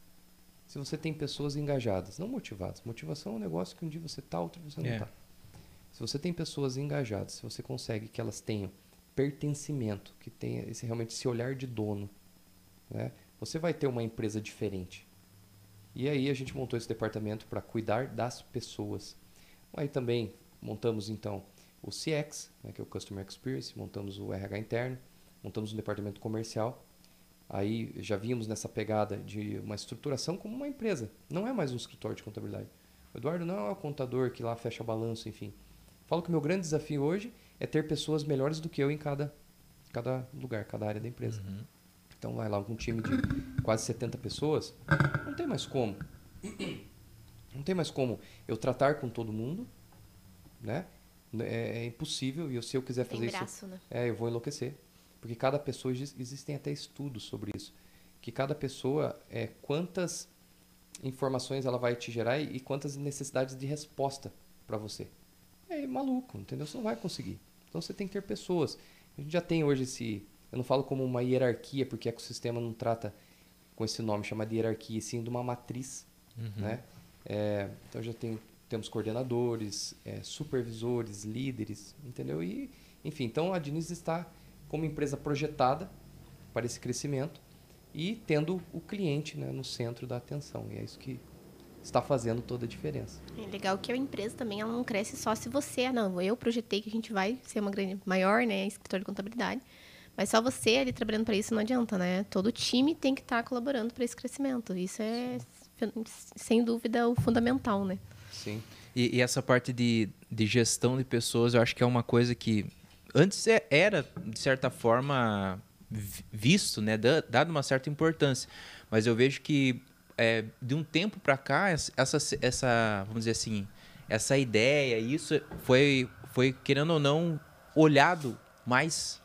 Se você tem pessoas engajadas, não motivadas, motivação é um negócio que um dia você está, outro você não está. É. Se você tem pessoas engajadas, se você consegue que elas tenham pertencimento, que tenha esse realmente esse olhar de dono, né? Você vai ter uma empresa diferente. E aí a gente montou esse departamento para cuidar das pessoas. Aí também montamos então o CX, né, que é o Customer Experience, montamos o RH interno, montamos um departamento comercial. Aí já vimos nessa pegada de uma estruturação como uma empresa. Não é mais um escritório de contabilidade. O Eduardo não é o contador que lá fecha balanço, enfim. Falo que o meu grande desafio hoje é ter pessoas melhores do que eu em cada, cada lugar, cada área da empresa. Uhum. Então vai lá um time de quase 70 pessoas, não tem mais como. Não tem mais como eu tratar com todo mundo, né? É, é impossível e eu, se eu quiser fazer braço, isso, né? é, eu vou enlouquecer. Porque cada pessoa, existem até estudos sobre isso, que cada pessoa, é, quantas informações ela vai te gerar e, e quantas necessidades de resposta para você. É maluco, entendeu? Você não vai conseguir. Então você tem que ter pessoas. A gente já tem hoje esse, eu não falo como uma hierarquia, porque o ecossistema não trata com esse nome, chama de hierarquia, sim de uma matriz, uhum. né? É, então já tem, temos coordenadores, é, supervisores, líderes, entendeu? E, enfim, então a Diniz está como empresa projetada para esse crescimento e tendo o cliente né, no centro da atenção. E é isso que está fazendo toda a diferença. É legal que a empresa também ela não cresce só se você, ah, não, eu projetei que a gente vai ser uma grande maior, né, escritório de contabilidade. Mas só você ali trabalhando para isso não adianta, né? Todo time tem que estar tá colaborando para esse crescimento. Isso é, sem dúvida, o fundamental, né? Sim. E, e, essa parte de, de gestão de pessoas, eu acho que é uma coisa que antes é, era, de certa forma, visto, né? Dado uma certa importância. Mas eu vejo que é, de um tempo para cá, essa, essa, vamos dizer assim, essa ideia, isso foi, foi, querendo ou não, olhado mais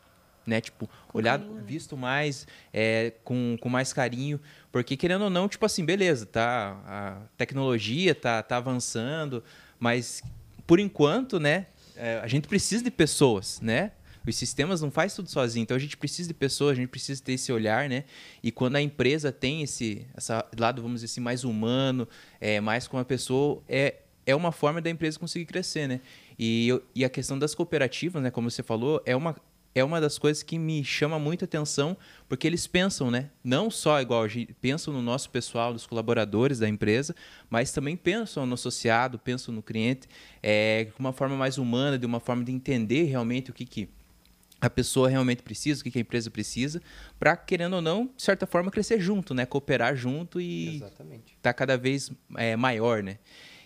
né? Tipo, com olhado, carinho. Né? visto mais, é, com, com mais carinho. Porque, querendo ou não, tipo assim, beleza, tá? A tecnologia tá, tá avançando, mas por enquanto, né? É, a gente precisa de pessoas, né? Os sistemas não faz tudo sozinho, então a gente precisa de pessoas, a gente precisa ter esse olhar, né? E quando a empresa tem esse essa lado, vamos dizer assim, mais humano, é, mais com a pessoa, é, é uma forma da empresa conseguir crescer, né? E, e a questão das cooperativas, né? Como você falou, é uma, é uma das coisas que me chama muita atenção, porque eles pensam, né? Não só igual a gente pensam no nosso pessoal, nos colaboradores da empresa, mas também pensam no associado, pensam no cliente, é, de uma forma mais humana, de uma forma de entender realmente o que, que a pessoa realmente precisa, o que, que a empresa precisa, para, querendo ou não, de certa forma, crescer junto, né? Cooperar junto e estar tá cada vez é, maior, né?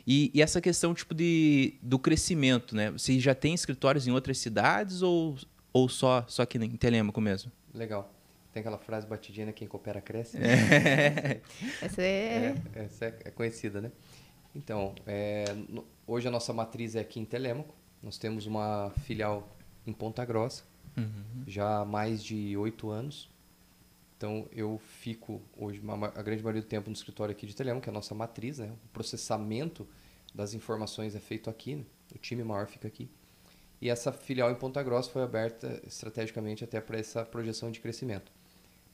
E, e, essa questão tipo de, do crescimento, né? Você já tem escritórios em outras cidades ou Ou só, só aqui em Telêmaco mesmo? Legal. Tem aquela frase batidinha, né? Quem coopera cresce. É. Essa é... É, essa é, é conhecida, né? Então, é, no- hoje a nossa matriz é aqui em Telêmaco. Nós temos uma filial em Ponta Grossa, Uhum. já há mais de oito anos. Então, eu fico hoje uma ma- a grande maioria do tempo no escritório aqui de Telêmaco, que é a nossa matriz, né? O processamento das informações é feito aqui, né? o time maior fica aqui. E essa filial em Ponta Grossa foi aberta estrategicamente até para essa projeção de crescimento.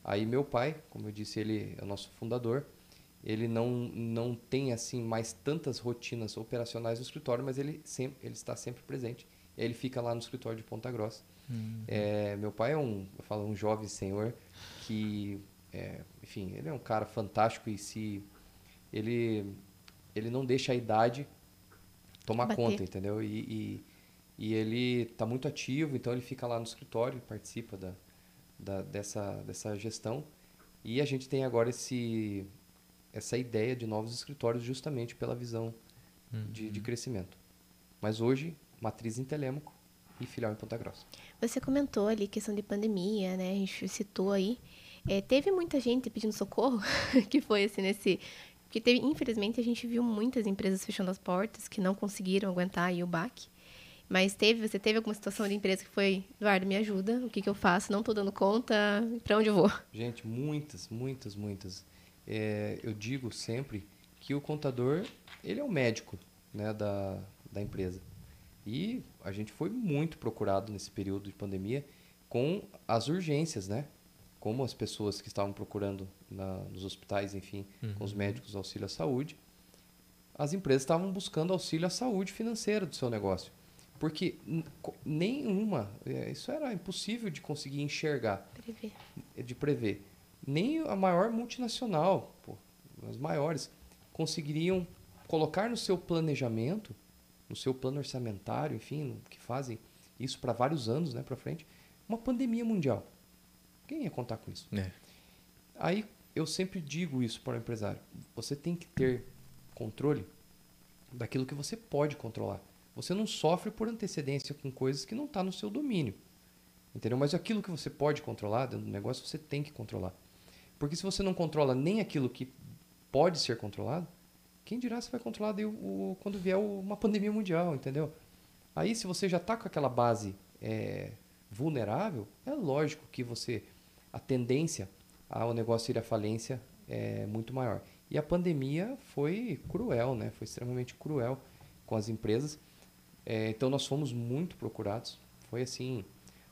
Aí meu pai, como eu disse, ele é o nosso fundador. Ele não, não tem assim mais tantas rotinas operacionais no escritório, mas ele sempre ele está sempre presente. Ele fica lá no escritório de Ponta Grossa. É, meu pai é um, eu falo, um jovem senhor que, é, enfim, ele é um cara fantástico e se ele ele não deixa a idade tomar Bater. conta, entendeu? E, e, e ele está muito ativo, então ele fica lá no escritório, participa da, da, dessa, dessa gestão. E a gente tem agora esse, essa ideia de novos escritórios justamente pela visão de, de crescimento. Mas hoje, matriz em Telêmaco e filial em Ponta Grossa. Você comentou ali questão de pandemia, né? A gente citou aí. É, teve muita gente pedindo socorro, que foi assim nesse. Porque teve, infelizmente, a gente viu muitas empresas fechando as portas que não conseguiram aguentar aí o baque. Mas teve, você teve alguma situação de empresa que foi, Eduardo, me ajuda, o que, que eu faço? Não tô dando conta, para onde eu vou? Gente, muitas, muitas, muitas. É, eu digo sempre que o contador, ele é o médico né, da, da empresa. E a gente foi muito procurado nesse período de pandemia com as urgências, né? Como as pessoas que estavam procurando na, nos hospitais, enfim, com os médicos auxílio à saúde, as empresas estavam buscando auxílio à saúde financeira do seu negócio. Porque nenhuma, é, isso era impossível de conseguir enxergar Prever. de prever. Nem a maior multinacional, pô, as maiores, conseguiriam colocar no seu planejamento, no seu plano orçamentário, enfim, no que fazem isso para vários anos né, para frente, uma pandemia mundial. Quem ia contar com isso? É. Aí eu sempre digo isso para o empresário: você tem que ter controle daquilo que você pode controlar. Você não sofre por antecedência com coisas que não está no seu domínio. Entendeu? Mas aquilo que você pode controlar dentro do negócio, você tem que controlar. Porque se você não controla nem aquilo que pode ser controlado, quem dirá se vai controlar daí o, o- quando vier o- uma pandemia mundial, entendeu? Aí, se você já está com aquela base é, vulnerável, é lógico que você a tendência ao negócio ir à falência é muito maior. E a pandemia foi cruel, né? Foi extremamente cruel com as empresas. É, então nós fomos muito procurados. Foi assim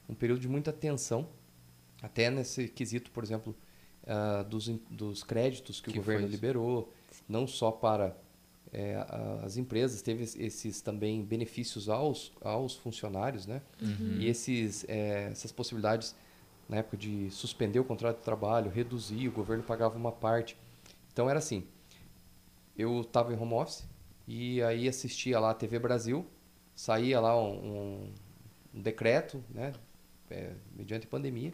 um período de muita tensão, até nesse quesito, por exemplo, ah, dos, dos créditos que, Que o governo liberou, não só para é, as empresas, teve es- esses também benefícios aos, aos funcionários, né? E esses, é, essas possibilidades, na época de suspender o contrato de trabalho, reduzir, o governo pagava uma parte. Então era assim, eu estava em home office e aí assistia lá a TV Brasil, saía lá um, um- decreto, né, é, mediante pandemia.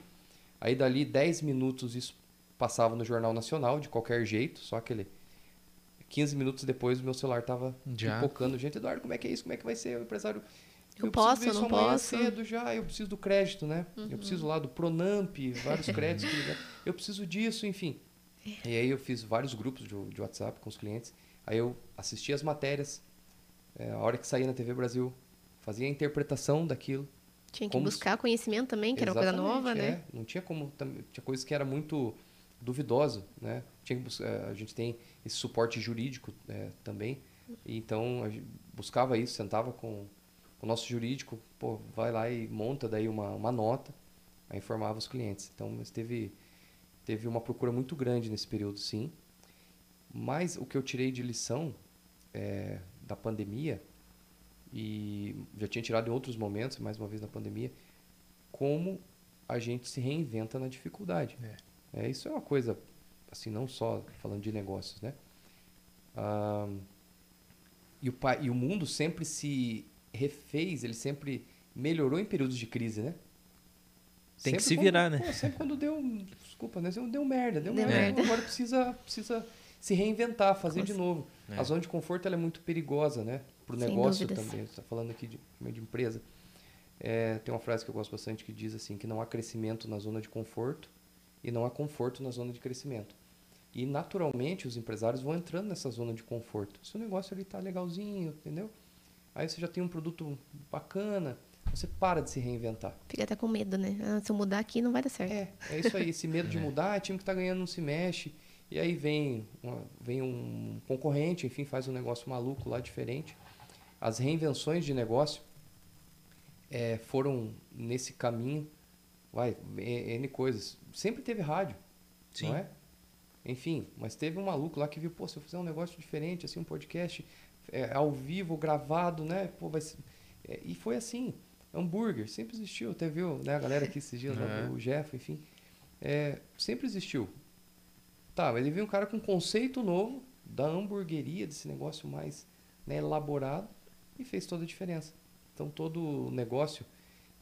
Aí dali 10 minutos isso passava no Jornal Nacional, de qualquer jeito, só aquele 15 minutos depois o meu celular estava Já. pipocando. Gente, Eduardo, como é que é isso? Como é que vai ser? O empresário... Eu preciso posso, ver eu não amanhã posso?" cedo já, eu preciso do crédito, né? Eu preciso lá do Pronamp, vários créditos. que ligaram. eu preciso disso, enfim. E aí eu fiz vários grupos de, de WhatsApp com os clientes. Aí eu assistia as matérias, é, a hora que saía na TV Brasil, fazia a interpretação daquilo. Tinha que buscar conhecimento também, que era uma coisa Exatamente, nova, né? é. Não tinha como. Tinha coisas que era muito duvidoso, né? Tinha que bus- eh, a gente tem esse suporte jurídico eh, também. Então a gente buscava isso, sentava com o nosso jurídico, pô, vai lá e monta daí uma, uma nota, aí informava os clientes. Então, mas teve teve uma procura muito grande nesse período, sim. Mas o que eu tirei de lição eh, da pandemia e já tinha tirado em outros momentos, mais uma vez na pandemia, como a gente se reinventa na dificuldade. É, isso é uma coisa, assim, não só falando de negócios, né? Ah, e, o, e o mundo sempre se refez, ele sempre melhorou em períodos de crise, né? Tem que Sempre se quando- virar, né? pô, sempre quando deu, desculpa, né? Deu merda, deu, Deu merda. merda. Agora precisa, precisa se reinventar, fazer Com de cer- novo. É. A zona de conforto ela é muito perigosa, né? Para o negócio dúvidas. também. Você está falando aqui de, de empresa. é, tem uma frase que eu gosto bastante que diz assim que não há crescimento na zona de conforto e não há conforto na zona de crescimento. E naturalmente os empresários vão entrando nessa zona de conforto. Se o negócio está legalzinho, entendeu? Aí você já tem um produto bacana, você para de se reinventar. Fica até com medo, né? Ah, se eu mudar aqui não vai dar certo. É, é isso aí. Esse medo de mudar, é time que está ganhando não se mexe. E aí vem, uma, vem um concorrente, enfim, faz um negócio maluco lá diferente. As reinvenções de negócio é, foram nesse caminho. Vai, N coisas. Sempre teve rádio, Sim. não é? Enfim, mas teve um maluco lá que viu, pô, se eu fizer um negócio diferente, assim, um podcast é, ao vivo, gravado, né? Pô, vai ser... é, e foi assim. Hambúrguer, sempre existiu. Até viu né, a galera aqui esses dias, é. o Jeff, enfim. É, sempre existiu. Tá, mas ele veio um cara com um conceito novo da hamburgueria, desse negócio mais né, elaborado, e fez toda a diferença. Então, todo negócio,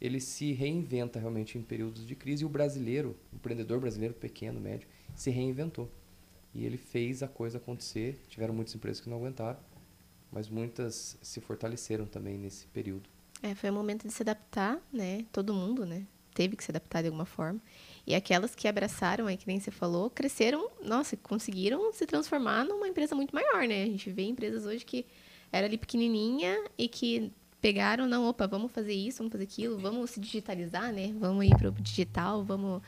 ele se reinventa realmente em períodos de crise. E o brasileiro, o empreendedor brasileiro, pequeno, médio, se reinventou. E ele fez a coisa acontecer. Tiveram muitas empresas que não aguentaram, mas muitas se fortaleceram também nesse período. É, foi o momento de se adaptar, né? Todo mundo, né? Teve que se adaptar de alguma forma. E aquelas que abraçaram, aí que nem você falou, cresceram, nossa, conseguiram se transformar numa empresa muito maior, né? A gente vê empresas hoje que era ali pequenininha e que pegaram, não, opa, vamos fazer isso, vamos fazer aquilo, vamos se digitalizar, né? Vamos ir para o digital, vamos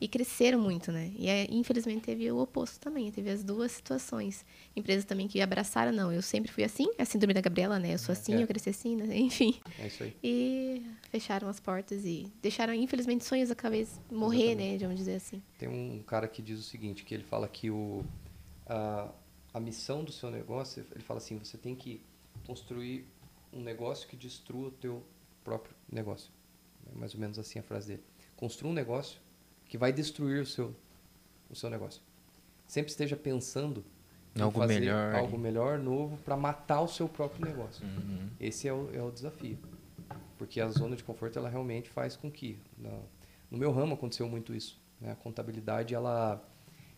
e cresceram muito, né? E é, infelizmente teve o oposto também, teve as duas situações. Empresas também que abraçaram, não, eu sempre fui assim, a síndrome da Gabriela, né? Eu sou assim, é. eu cresci assim, né? Enfim. É isso aí. E fecharam as portas e deixaram, infelizmente, sonhos a vez morrer, Exatamente. né? Vamos dizer assim. Tem um cara que diz o seguinte, que ele fala que o, a, a missão do seu negócio, ele fala assim, você tem que construir um negócio que destrua o teu próprio negócio. É mais ou menos assim a frase dele. Construa um negócio que vai destruir o seu, o seu negócio. Sempre esteja pensando em algo fazer melhor, algo melhor, novo, para matar o seu próprio negócio. Uhum. Esse é o, é o desafio. Porque a zona de conforto, ela realmente faz com que... Na, no meu ramo aconteceu muito isso. Né? A contabilidade, ela,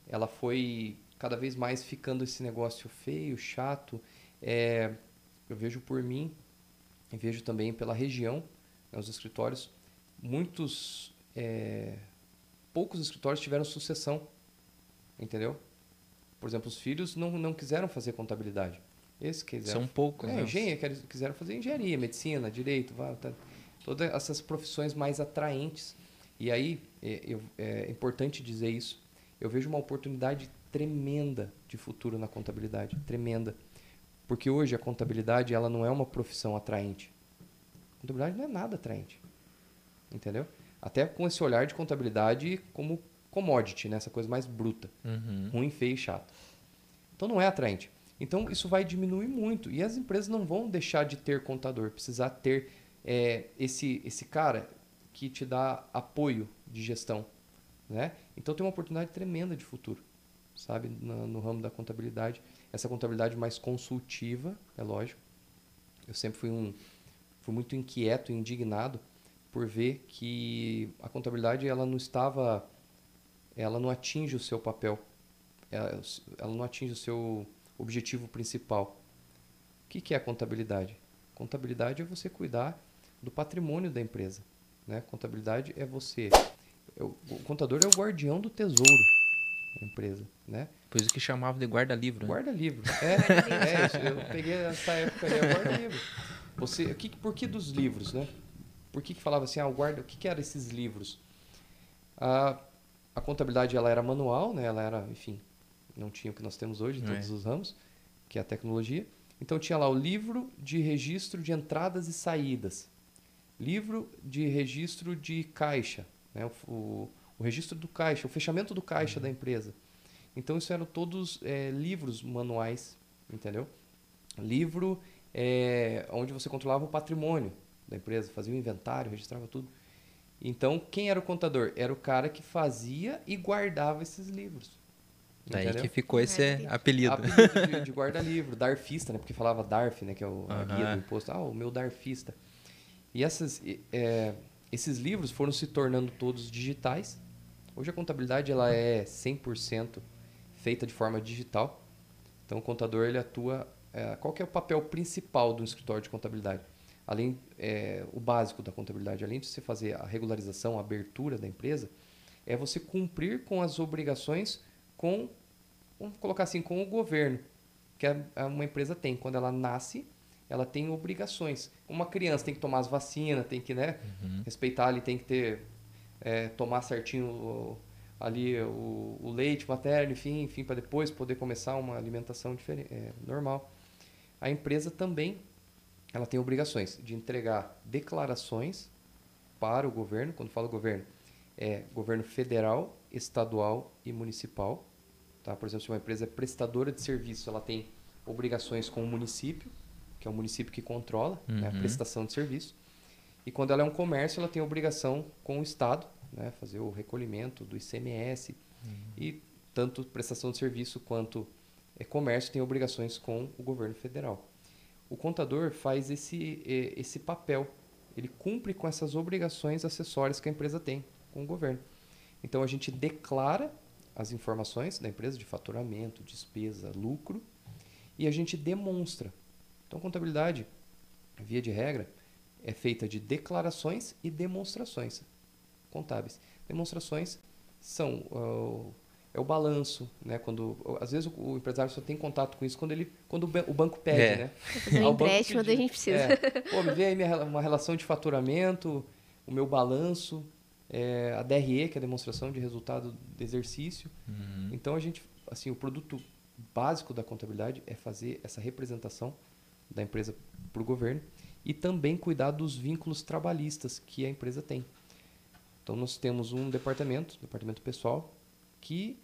ela foi cada vez mais ficando esse negócio feio, chato. É, eu vejo por mim, e vejo também pela região, né, os escritórios, muitos é, poucos escritórios tiveram sucessão, entendeu? Por exemplo, os filhos não, não quiseram fazer contabilidade. Esses quiseram. São poucos, é, né? Engenharia, quiseram fazer engenharia, medicina, direito, tá, todas essas profissões mais atraentes. E aí, é, é importante dizer isso, eu vejo uma oportunidade tremenda de futuro na contabilidade, tremenda. Porque hoje a contabilidade ela não é uma profissão atraente. A contabilidade não é nada atraente. Entendeu? Até com esse olhar de contabilidade como commodity, né? essa coisa mais bruta. Uhum. Ruim, feio e chato. Então não é atraente. Então isso vai diminuir muito. E as empresas não vão deixar de ter contador, precisar ter é, esse, esse cara que te dá apoio de gestão. Né? Então tem uma oportunidade tremenda de futuro, sabe, no, no ramo da contabilidade. Essa contabilidade mais consultiva, é lógico. Eu sempre fui um fui muito inquieto e indignado por ver que a contabilidade ela não estava, ela não atinge o seu papel, ela, ela não atinge o seu objetivo principal. O que, que é a contabilidade? Contabilidade é você cuidar do patrimônio da empresa. Né? Contabilidade é você. É o, o contador é o guardião do tesouro da empresa. Né? Por isso que chamavam de guarda-livro. Né? Guarda-livro. É, é isso. Eu peguei essa época aí, é guarda-livro. Você, que, por que dos livros, né? Por que, que falava assim, ah, o guarda, o que, que eram esses livros? A, a contabilidade ela era manual, né? Ela era, enfim, não tinha o que nós temos hoje em todos é. os ramos, que é a tecnologia. Então tinha lá o livro de registro de entradas e saídas, livro de registro de caixa, né? o, o, o registro do caixa, o fechamento do caixa uhum. da empresa. Então isso eram todos é, livros manuais, entendeu? Livro é, onde você controlava o patrimônio da empresa, fazia o inventário, registrava tudo. Então, quem era o contador? Era o cara que fazia e guardava esses livros. Daí entendeu? que ficou esse apelido. Apelido de, de guarda-livro, darfista, né? Porque falava DARF, né? Que é o, a guia do imposto. Ah, o meu darfista. E essas, é, esses livros foram se tornando todos digitais. Hoje a contabilidade ela é 100% feita de forma digital. Então o contador ele atua... É, qual que é o papel principal do escritório de contabilidade? Além é, o básico da contabilidade, além de você fazer a regularização, a abertura da empresa, é você cumprir com as obrigações com, vamos colocar assim, com o governo que a, uma empresa tem. Quando ela nasce, ela tem obrigações. Uma criança tem que tomar as vacinas, tem que né, uhum. respeitar ali, tem que ter é, tomar certinho o, ali o, o, leite materno, enfim, enfim, para depois poder começar uma alimentação diferente, é, normal. A empresa também ela tem obrigações de entregar declarações para o governo. Quando falo governo, é governo federal, estadual e municipal. Tá? Por exemplo, se uma empresa é prestadora de serviço, ela tem obrigações com o município, que é o município que controla uhum. né, a uhum. prestação de serviço. E quando ela é um comércio, ela tem obrigação com o Estado, né, fazer o recolhimento do ICMS. Uhum. E tanto prestação de serviço quanto é, comércio tem obrigações com o governo federal. O contador faz esse, esse papel, ele cumpre com essas obrigações acessórias que a empresa tem com o governo. Então a gente declara as informações da empresa de faturamento, despesa, lucro, e a gente demonstra. Então, contabilidade, via de regra, é feita de declarações e demonstrações contábeis. Demonstrações são uh, é o balanço, né? Quando às vezes o, o, empresário só tem contato com isso quando ele quando o, banco pede, é. né? Fazer um empréstimo, a gente precisa. É, Pô, me vê aí minha, uma relação de faturamento, o meu balanço, é, a DRE, que é a demonstração de resultado do exercício. Uhum. Então a gente, assim, o produto básico da contabilidade é fazer essa representação da empresa para o governo e também cuidar dos vínculos trabalhistas que a empresa tem. Então nós temos um departamento, departamento pessoal, que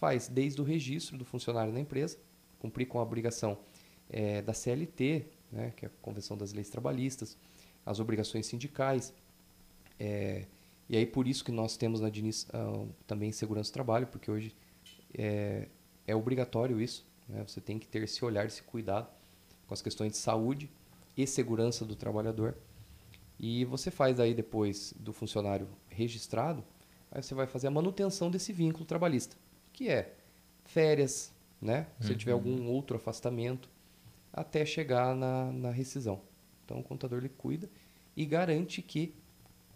faz desde o registro do funcionário na empresa, cumprir com a obrigação é, da CLT, né, que é a Convenção das Leis Trabalhistas, as obrigações sindicais, é, e aí por isso que nós temos na Diniz uh, também segurança do trabalho, porque hoje é, é obrigatório isso. Né? Você tem que ter esse olhar, esse cuidado com as questões de saúde e segurança do trabalhador. E você faz aí depois do funcionário registrado, aí você vai fazer a manutenção desse vínculo trabalhista, que é férias, né? Se uhum. tiver algum outro afastamento, até chegar na, na rescisão. Então o contador ele cuida e garante que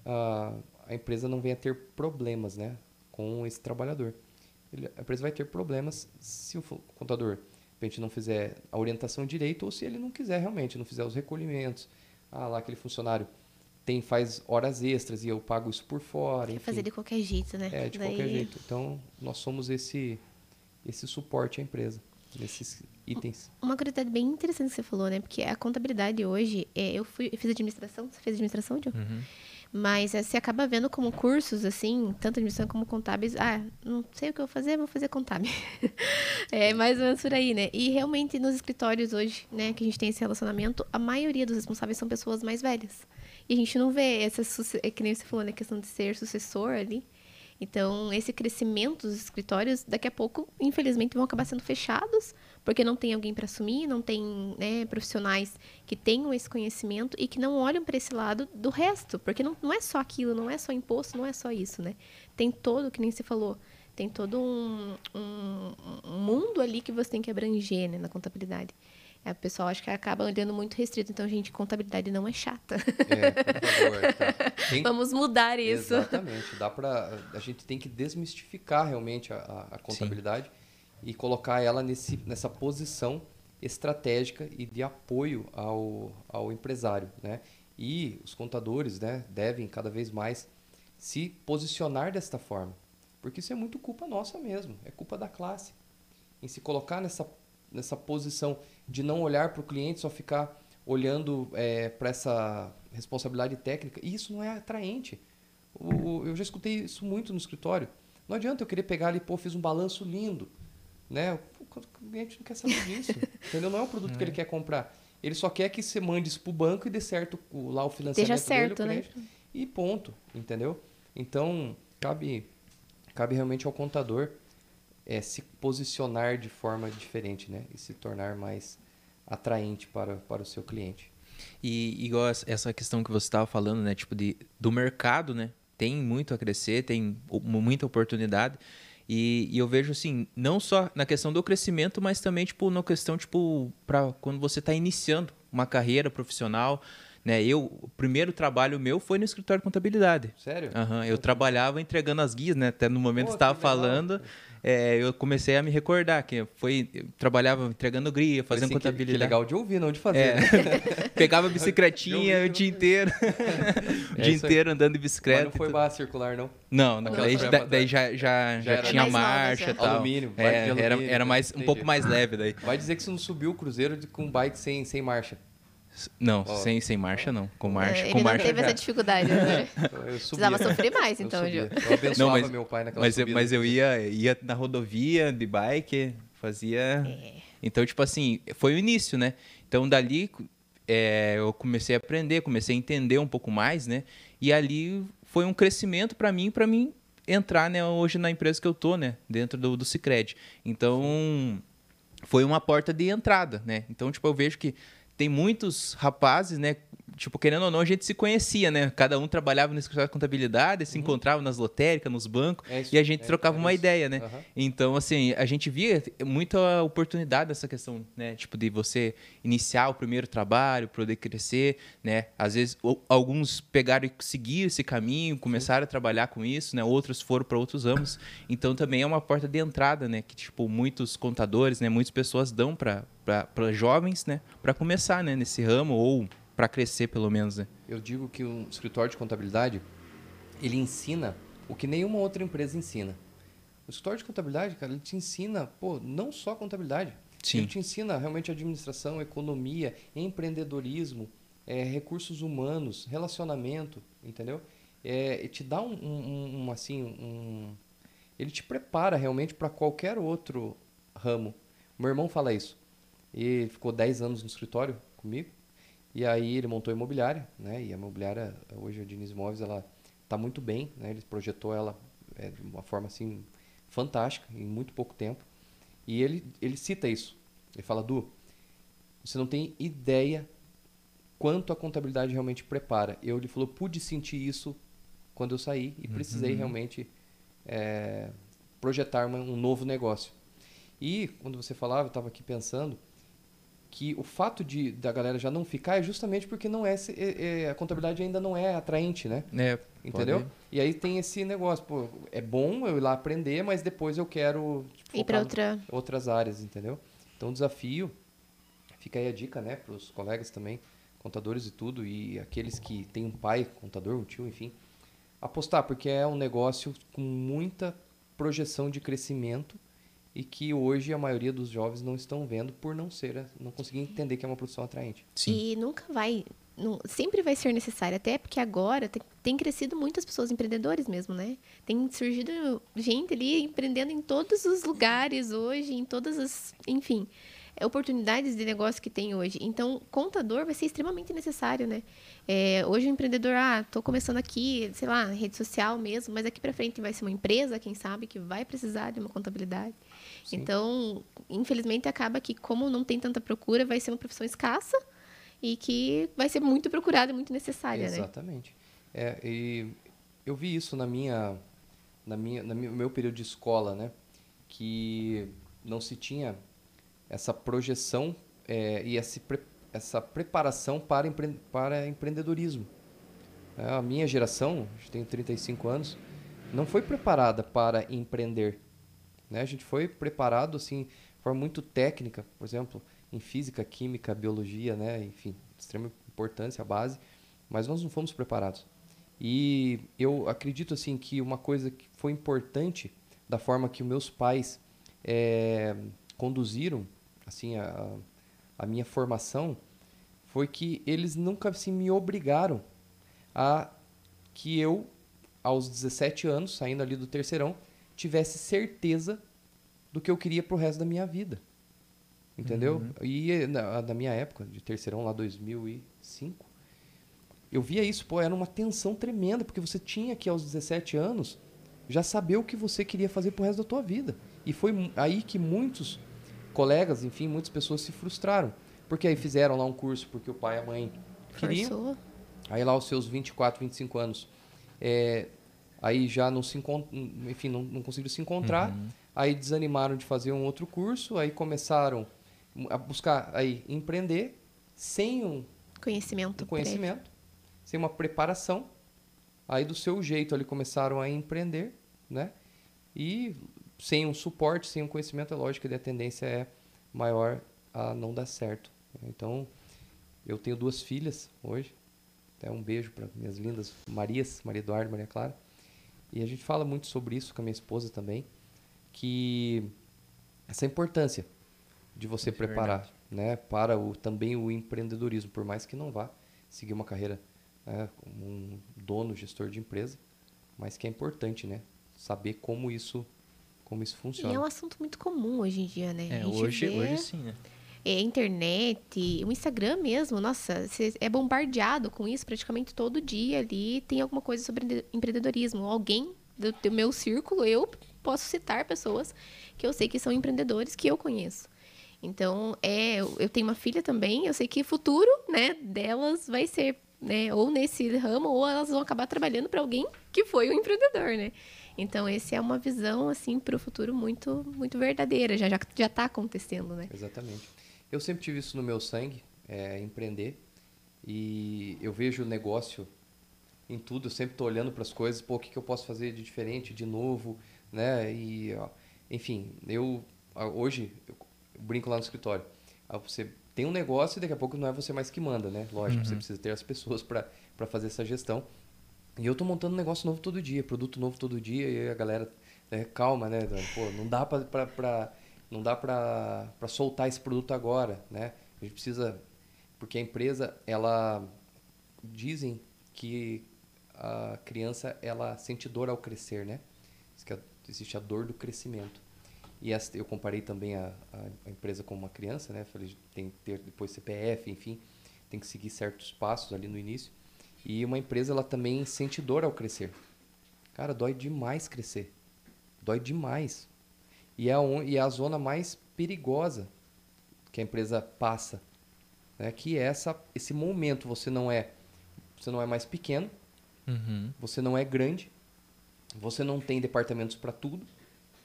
uh, a empresa não venha ter problemas né, com esse trabalhador. Ele, a empresa vai ter problemas se o contador a gente não fizer a orientação direito ou se ele não quiser realmente, não fizer os recolhimentos. Ah, lá aquele funcionário tem faz horas extras e eu pago isso por fora. Quer fazer de qualquer jeito, né? É, de Daí... qualquer jeito. Então, nós somos esse, esse suporte à empresa, nesses itens. Uma curiosidade bem interessante que você falou, né? Porque a contabilidade hoje, é, eu, fui, eu fiz administração, você fez administração, Diogo? Uhum. Mas é, você acaba vendo como cursos, assim, tanto administração como contábeis. Ah, não sei o que eu vou fazer, vou fazer contábil. é mais ou menos por aí, né? E realmente nos escritórios hoje, né, que a gente tem esse relacionamento, a maioria dos responsáveis são pessoas mais velhas. E a gente não vê essa, é que nem você falou, né, questão de ser sucessor ali. Então, esse crescimento dos escritórios, daqui a pouco, infelizmente, vão acabar sendo fechados porque não tem alguém para assumir, não tem né, profissionais que tenham esse conhecimento e que não olham para esse lado do resto, porque não, não é só aquilo, não é só imposto, não é só isso, né? Tem todo, que nem você falou, tem todo um, um, um mundo ali que você tem que abranger né, na contabilidade. É, o pessoal acho que acaba olhando muito restrito. Então, gente, contabilidade não é chata. É, por favor. Tá. Tem... Vamos mudar isso. Exatamente. Dá para a gente tem que desmistificar realmente a, a contabilidade. Sim e colocar ela nesse, nessa posição estratégica e de apoio ao, ao empresário. Né? E os contadores né, devem cada vez mais se posicionar desta forma, porque isso é muito culpa nossa mesmo, é culpa da classe. Em se colocar nessa, nessa posição de não olhar para o cliente, só ficar olhando é, para essa responsabilidade técnica, e isso não é atraente. O, eu já escutei isso muito no escritório. Não adianta eu querer pegar ali, pô, fiz um balanço lindo. Né? O cliente não quer saber disso. entendeu? Não é o produto é. que ele é. quer comprar. Ele só quer que você mande isso pro banco e dê certo lá o financiamento Deixa certo, dele, né? E ponto, entendeu? Então, cabe, cabe realmente ao contador é, se posicionar de forma diferente, né? E se tornar mais atraente para, para o seu cliente. E igual essa questão que você estava falando, né? Tipo, de, do mercado, né? Tem muito a crescer, tem muita oportunidade. E, e, eu vejo assim, não só na questão do crescimento, mas também tipo na questão tipo para quando você está iniciando uma carreira profissional, né? Eu, o primeiro trabalho meu foi no escritório de contabilidade. Sério? Aham, eu trabalhava entregando as guias, né? Até no momento Pô, que você estava que falando, é, eu comecei a me recordar que foi, eu trabalhava entregando guia, Mas, fazendo assim, que- contabilidade. Que legal de ouvir, não de fazer. É. né? Pegava bicicletinha o vi, dia inteiro. o É dia inteiro andando de Mas bicicleta. não foi barra circular, não. Não, não, Aquela daí, daí já, já, já, era tinha marcha já. e tal. Alumínio, É, era, era mais, um pouco mais leve daí. Vai dizer que você não subiu o cruzeiro de, com bike sem, sem marcha. Não, Ó. sem, sem marcha não. Com marcha, É, com ele marcha. não teve essa dificuldade, né? Eu subia. Precisava sofrer mais, Eu então. Gil. Eu abençoava Não, mas- meu pai naquela Mas, eu- subida. mas eu ia, ia na rodovia de bike, fazia. Então, tipo assim, foi o início, né? Então, dali é, eu comecei a aprender, comecei a entender um pouco mais, né? E ali foi um crescimento para mim, para mim entrar, né, hoje na empresa que eu tô, né, dentro do, do Cicred. Então, foi uma porta de entrada, né? Então, tipo, eu vejo que tem muitos rapazes, né? Tipo, querendo ou não, a gente se conhecia, né? Cada um trabalhava no escritório de contabilidade, se encontrava nas lotéricas, nos bancos, É isso, e a gente é- trocava é uma ideia, né? Aham. Então, assim, a gente via muita oportunidade nessa questão, né? Tipo, de você iniciar o primeiro trabalho, poder crescer, né? Às vezes, alguns pegaram e seguiram esse caminho, começaram a trabalhar com isso, né? Outros foram para outros ramos. Então, também é uma porta de entrada, né? Que, tipo, muitos contadores, né? Muitas pessoas dão para jovens, né? Para começar, né? Nesse ramo ou para crescer, pelo menos, né? Eu digo que um escritório de contabilidade, ele ensina o que nenhuma outra empresa ensina. O escritório de contabilidade, cara, ele te ensina, pô, não só contabilidade. Sim. Ele te ensina realmente administração, economia, empreendedorismo, é, recursos humanos, relacionamento, entendeu? É, e te dá um, um- um, assim, um... Ele te prepara realmente para qualquer outro ramo. Meu irmão fala isso. Ele ficou 10 anos no escritório comigo. E aí ele montou a imobiliária, né? E a imobiliária, hoje a Diniz Imóveis, ela tá muito bem, né? Ele projetou ela é, de uma forma assim fantástica em muito pouco tempo. E ele ele cita isso. Ele fala: "Du, você não tem ideia quanto a contabilidade realmente prepara". Eu ele falou: "Pude sentir isso quando eu saí e precisei realmente é, projetar um novo negócio". E quando você falava, eu estava aqui pensando que o fato de da galera já não ficar é justamente porque não é, se- é- é- a contabilidade ainda não é atraente, né? É, Entendeu? pode- E aí tem esse negócio, pô, é bom eu ir lá aprender, mas depois eu quero tipo, Ir focar outra. outras áreas, entendeu? Então o desafio, fica aí a dica, né, para os colegas também, contadores e tudo, e aqueles que têm um pai contador, um tio, enfim, apostar, porque é um negócio com muita projeção de crescimento e que hoje a maioria dos jovens não estão vendo por não ser, não conseguir entender que é uma profissão atraente. Sim. E nunca vai. nu- sempre vai ser necessário, até porque agora tem, tem crescido muitas pessoas empreendedores mesmo, né? Tem surgido gente ali empreendendo em todos os lugares hoje, em todas as. Enfim, oportunidades de negócio que tem hoje. Então, contador vai ser extremamente necessário, né? É, hoje o empreendedor, ah, tô começando aqui, sei lá, rede social mesmo, mas aqui para frente vai ser uma empresa, quem sabe, que vai precisar de uma contabilidade. Sim. Então, infelizmente, acaba que, como não tem tanta procura, vai ser uma profissão escassa e que vai ser muito procurada e muito necessária, né? Exatamente. É, e eu vi isso na minha, na minha, na minha- no meu período de escola, né? Que não se tinha essa projeção é, e esse essa preparação para, empre, para empreendedorismo. É, a minha geração, eu tenho 35 anos, não foi preparada para empreender. Né? A gente foi preparado assim, de forma muito técnica, por exemplo, em física, química, biologia, né? enfim, extrema importância, a base, mas nós não fomos preparados. E eu acredito assim que uma coisa que foi importante da forma que meus pais eh, conduziram assim a, a minha formação foi que eles nunca assim, me obrigaram a que eu, aos 17 anos, saindo ali do terceirão, tivesse certeza do que eu queria pro resto da minha vida. Entendeu? E na, na minha época, de terceirão, lá 2005, eu via isso, pô, era uma tensão tremenda, porque você tinha que, aos 17 anos, já saber o que você queria fazer pro resto da tua vida. E foi aí que muitos colegas, enfim, muitas pessoas se frustraram. Porque aí fizeram lá um curso porque o pai e a mãe queriam. Forçou. Aí lá aos seus 24, 25 anos, é, aí já não se enfim, não, não conseguiram se encontrar. Uhum. Aí desanimaram de fazer um outro curso, aí começaram a buscar aí empreender sem um Conhecimento. um conhecimento, sem uma preparação. Aí do seu jeito ali começaram a empreender, né? E sem um suporte, sem um conhecimento, é lógico que a tendência é maior a não dar certo. Então, eu tenho duas filhas hoje. Até um beijo para minhas lindas Marias, Maria Eduardo, Maria Clara. E a gente fala muito sobre isso com a minha esposa também, que essa importância de você é preparar, verdade. né, para o também o empreendedorismo, por mais que não vá seguir uma carreira né, como um dono, gestor de empresa, mas que é importante, né, saber como isso como isso E funciona. é um assunto muito comum hoje em dia, né? A É, hoje, vê- hoje sim, né? É, internet, o Instagram mesmo, nossa, você é bombardeado com isso praticamente todo dia ali. Tem alguma coisa sobre empre- empreendedorismo. Alguém do, do meu círculo, eu posso citar pessoas que eu sei que são empreendedores que eu conheço. Então, é, eu eu tenho uma filha também, eu sei que o futuro, né, delas vai ser, né, ou nesse ramo, ou elas vão acabar trabalhando para alguém que foi um empreendedor, né? Então, esse é uma visão, assim, para o futuro muito, muito verdadeira. Já, já, já tá acontecendo, né? Exatamente. Eu sempre tive isso no meu sangue, é, empreender. E eu vejo o negócio em tudo, eu sempre estou olhando para as coisas, pô, o que, que eu posso fazer de diferente, de novo, né? E, ó, enfim, eu hoje eu brinco lá no escritório. Você tem um negócio e daqui a pouco não é você mais que manda, né? Lógico, você precisa ter as pessoas para fazer essa gestão. E eu tô montando negócio novo todo dia, produto novo todo dia, e a galera, né, calma, né? Pô, não dá pra, pra, pra- não dá pra, pra soltar esse produto agora, né? A gente precisa, porque a empresa, ela, dizem que a criança, ela sente dor ao crescer, né? Existe a dor do crescimento. E essa- eu comparei também a, a, a empresa com uma criança, né? Falei, tem que ter depois CPF, enfim, tem que seguir certos passos ali no início. E uma empresa, ela também sente dor ao crescer. Cara, dói demais crescer. Dói demais. E é, on, e é a zona mais perigosa que a empresa passa. Né? Que é essa, esse momento. Você não é você não é mais pequeno, Uhum. você não é grande, você não tem departamentos para tudo,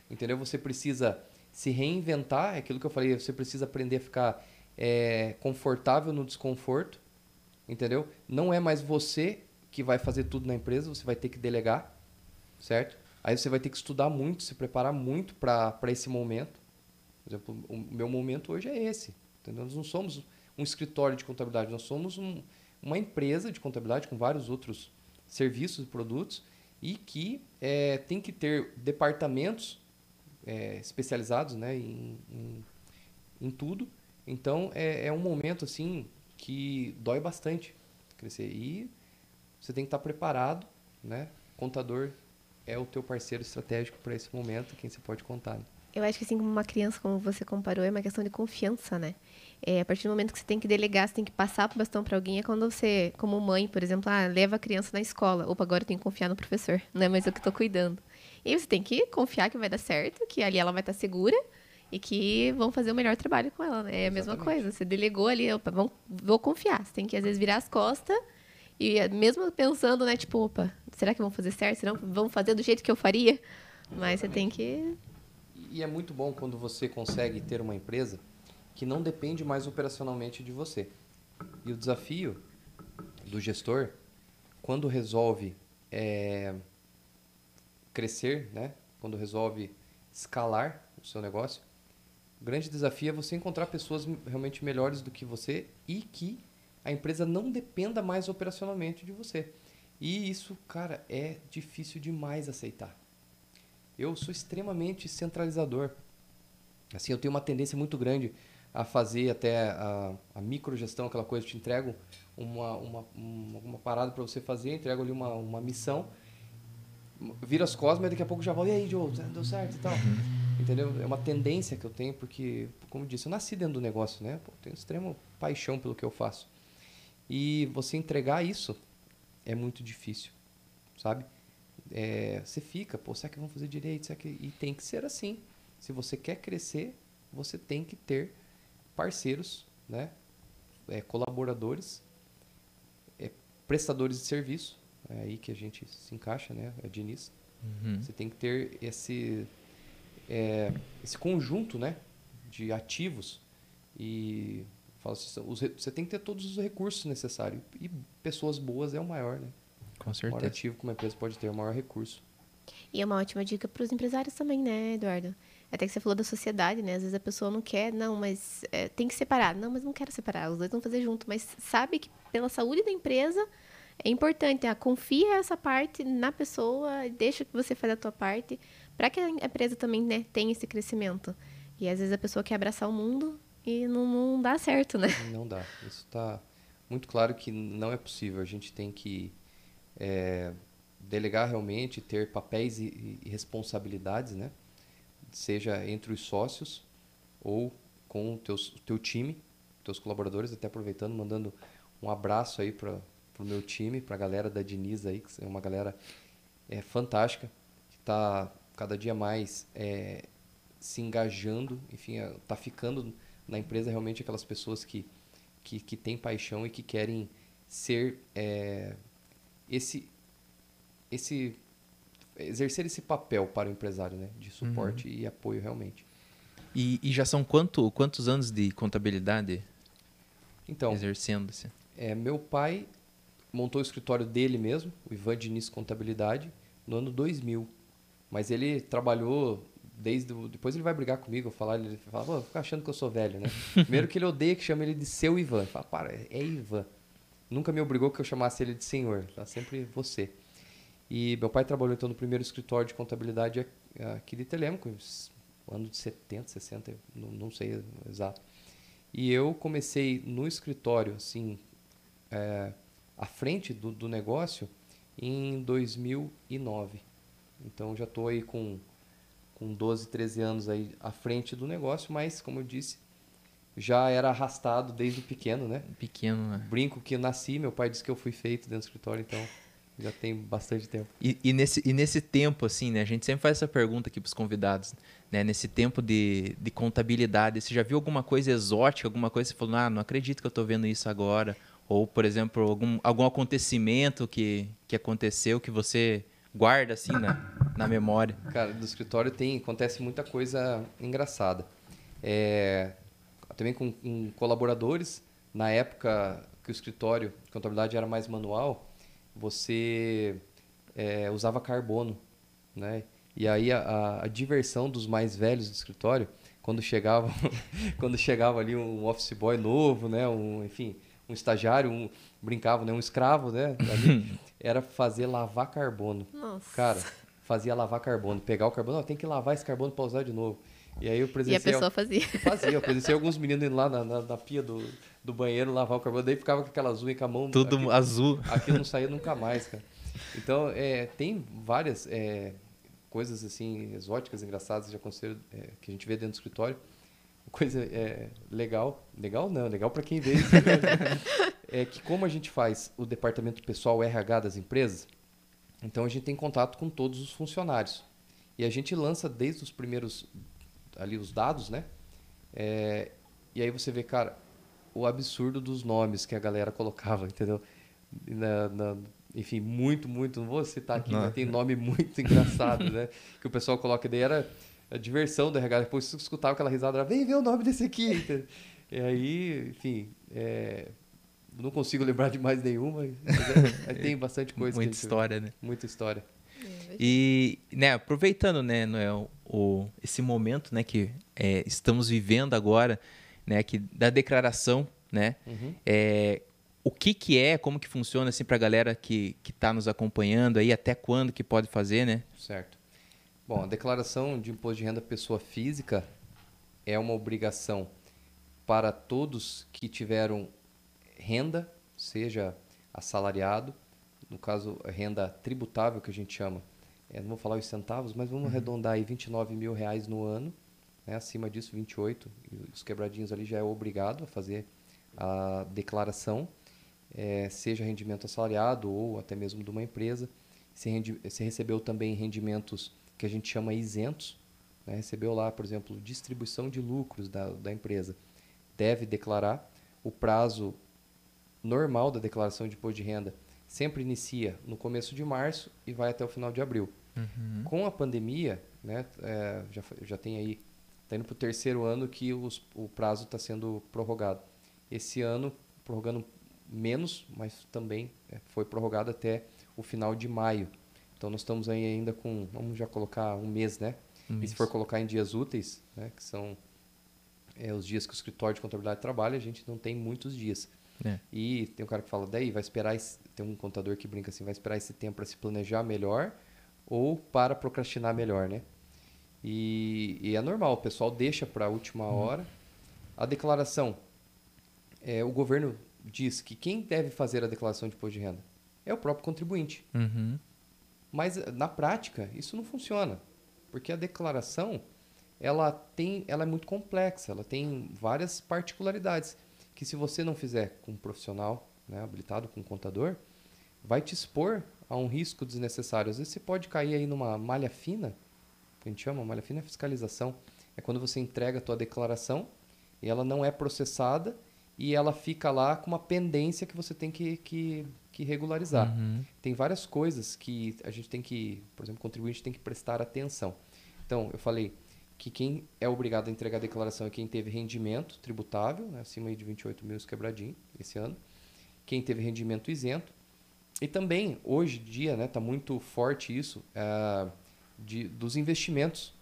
entendeu? Você precisa se reinventar, é aquilo que eu falei, você precisa aprender a ficar é, confortável no desconforto, entendeu? Não é mais você que vai fazer tudo na empresa, você vai ter que delegar, certo? Aí você vai ter que estudar muito, se preparar muito para esse momento. Por exemplo, o meu momento hoje é esse, entendeu? Nós não somos um escritório de contabilidade, nós somos um, uma empresa de contabilidade com vários outros serviços e produtos e que é, tem que ter departamentos é, especializados né, em, em, em tudo. Então é, é um momento assim que dói bastante crescer e você tem que estar preparado, né? Contador é o teu parceiro estratégico para esse momento, quem você pode contar. né? Eu acho que assim como uma criança, como você comparou, é uma questão de confiança, né? É, a partir do momento que você tem que delegar, você tem que passar o bastão para alguém, é quando você, como mãe, por exemplo, ah, leva a criança na escola. Opa, agora eu tenho que confiar no professor, não é mais eu que estou cuidando. E você tem que confiar que vai dar certo, que ali ela vai estar segura e que vão fazer o melhor trabalho com ela, né? É a mesma Exatamente. coisa. Você delegou ali, opa, vão, vou confiar. Você tem que, às vezes, virar as costas e eh, mesmo pensando, né, tipo, opa, será que vão fazer certo? Será que vão fazer do jeito que eu faria? Mas você tem que E é muito bom quando você consegue ter uma empresa que não depende mais operacionalmente de você. E o desafio do gestor, quando resolve é, crescer, né? quando resolve escalar o seu negócio, o grande desafio é você encontrar pessoas realmente melhores do que você e que a empresa não dependa mais operacionalmente de você. E isso, cara, é difícil demais aceitar. Eu sou extremamente centralizador. Assim, eu tenho uma tendência muito grande a fazer até a, a microgestão, aquela coisa, eu te entrego uma, uma, uma, uma parada para você fazer, entrego ali uma, uma missão, vira as costas, mas daqui a pouco já volta, e aí, Joe, deu certo e tal. Entendeu? É uma tendência que eu tenho, porque, como eu disse, eu nasci dentro do negócio, né? Pô, tenho extrema paixão pelo que eu faço. E você entregar isso é muito difícil, sabe? É, você fica, pô, será que vão fazer direito? Será que... E tem que ser assim. Se você quer crescer, você tem que ter parceiros, né? É, colaboradores, é, prestadores de serviço. É aí que a gente se encaixa, né? É Diniz. Uhum. Você tem que ter esse, é, esse conjunto né, de ativos e assim, os você tem que ter todos os recursos necessários. E pessoas boas é o maior, né? Com O maior certeza. ativo que uma empresa pode ter, o maior recurso. E é uma ótima dica para os empresários também, né, Eduardo? Até que você falou da sociedade, né? Às vezes a pessoa não quer, não, mas é, tem que separar. Não, mas não quero separar. Os dois vão fazer junto. Mas sabe que pela saúde da empresa é importante. Ah, confia essa parte na pessoa, deixa que você faça a tua parte, para que a empresa também né, tenha esse crescimento. E às vezes a pessoa quer abraçar o mundo e não, não dá certo, né? Não dá. Isso está muito claro que não é possível. A gente tem que é, delegar realmente, ter papéis e, e responsabilidades, né? Seja entre os sócios ou com o teus, o teu time, teus colaboradores. Até aproveitando, mandando um abraço aí para o meu time, para a galera da Diniz aí, que é uma galera é, fantástica, que está cada dia mais é, se engajando, enfim, está ficando na empresa realmente aquelas pessoas que, que, que têm paixão e que querem ser é, esse, esse exercer esse papel para o empresário, né, de suporte e apoio realmente. E, e já são quanto, quantos anos de contabilidade Então, exercendo-se? é, meu pai montou o escritório dele mesmo, o Ivan Diniz Contabilidade, no ano 2000. Mas ele trabalhou desde. o- Depois ele vai brigar comigo, eu falar, ele fala, pô, fica achando que eu sou velho, né? Primeiro que ele odeia que chame ele de seu Ivan. Ele fala, para, é Ivan. Nunca me obrigou que eu chamasse ele de senhor, tá sempre você. E meu pai trabalhou então no primeiro escritório de contabilidade aqui- de Telemaco, ano de 70, 60, não, não sei exato. E eu comecei no escritório, assim, é, à frente do, do negócio em 2009. Então já estou aí com, com 12, 13 anos aí à frente do negócio, mas como eu disse, já era arrastado desde pequeno, né? Pequeno, né? Brinco que eu nasci, meu pai disse que eu fui feito dentro do escritório, então já tem bastante tempo. E, e nesse, e nesse tempo, assim, né? A gente sempre faz essa pergunta aqui para os convidados, né? Nesse tempo de, de contabilidade, você já viu alguma coisa exótica, alguma coisa que você falou, ah, não acredito que eu estou vendo isso agora? Ou, por exemplo, algum, algum acontecimento que, que aconteceu que você guarda, assim, na, na memória? Cara, do escritório tem, acontece muita coisa engraçada. É, também com, com colaboradores, na época que o escritório de contabilidade era mais manual, você é, usava carbono, né? E aí a, a- a diversão dos mais velhos do escritório, quando chegava, quando chegava ali um office boy novo, né? Um, enfim, um estagiário, um brincava, né? Um escravo, né? Ali, era fazer lavar carbono. Nossa. Cara, fazia lavar carbono, pegar o carbono, ó, tem que lavar esse carbono para usar de novo. E aí eu e a presenciei pessoa fazia. Fazia, eu presenciei alguns meninos indo lá na, na, na pia do, do banheiro lavar o carbono, daí ficava com aquelas unhas com a mão. Tudo aqui- azul. Aquilo não saía nunca mais, cara. Então, é, tem várias é, coisas assim, exóticas, engraçadas que já aconteceram, é, que a gente vê dentro do escritório. Coisa é, legal, legal não, legal para quem vê isso. é que como a gente faz o departamento pessoal RH das empresas, então a gente tem contato com todos os funcionários. E a gente lança desde os primeiros, ali os dados, né? É, e aí você vê, cara, o absurdo dos nomes que a galera colocava, entendeu? Na- na- enfim, muito, muito, não vou citar aqui, Não. mas tem nome muito engraçado, né? Que o pessoal coloca, daí era a diversão do RH. Depois você escutava aquela risada, era, vem ver o nome desse aqui. E aí, enfim, é, não consigo lembrar de mais nenhuma, mas é- tem bastante coisa. a Muita gente- história, né? Muita história. E, né, aproveitando, né, Noel, o, esse momento, né, que é, estamos vivendo agora, né, que da declaração, né, Uhum. é, o que que é, como que funciona, assim, pra galera que, que tá nos acompanhando aí, até quando que pode fazer, né? Certo. Bom, a declaração de imposto de renda pessoa física é uma obrigação para todos que tiveram renda, seja assalariado, no caso, renda tributável que a gente chama, é, não vou falar os centavos, mas vamos arredondar aí 29 mil reais no ano, né? acima disso 28, e os quebradinhos ali já é obrigado a fazer a declaração, é, seja rendimento assalariado ou até mesmo de uma empresa. Se, rendi- se recebeu também rendimentos que a gente chama isentos, né? recebeu lá, por exemplo, distribuição de lucros da, da empresa, deve declarar. O prazo normal da declaração de imposto de renda sempre inicia no começo de março e vai até o final de abril. Com a pandemia, né, é, já, já tem aí, está indo para o terceiro ano que os- o prazo está sendo prorrogado. Esse ano, prorrogando menos, mas também é, foi prorrogado até o final de maio. Então, nós estamos aí ainda com, vamos já colocar um mês, né? Um e se for colocar em dias úteis, né, que são é, os dias que o escritório de contabilidade trabalha, a gente não tem muitos dias. É. E tem um cara que fala, daí vai esperar, esse, tem um contador que brinca assim, vai esperar esse tempo para se planejar melhor ou para procrastinar melhor, né? E, e é normal, o pessoal deixa para a última hora. A declaração, é, o governo diz que quem deve fazer a declaração de imposto de renda é o próprio contribuinte. Uhum. Mas na prática isso não funciona, porque a declaração ela tem, ela é muito complexa, ela tem várias particularidades que se você não fizer com um profissional, né, habilitado com um contador, vai te expor a um risco desnecessário. Às vezes você pode cair aí numa malha fina, que a gente chama malha fina é fiscalização, é quando você entrega a tua declaração e ela não é processada e ela fica lá com uma pendência que você tem que, que, que regularizar. Uhum. Tem várias coisas que a gente tem que, por exemplo, o contribuinte tem que prestar atenção. Então, eu falei que quem é obrigado a entregar a declaração é quem teve rendimento tributável, né, acima de 28 mil quebradinho esse ano, quem teve rendimento isento, e também, hoje em dia, está né, tá muito forte isso, uh, de, dos investimentos,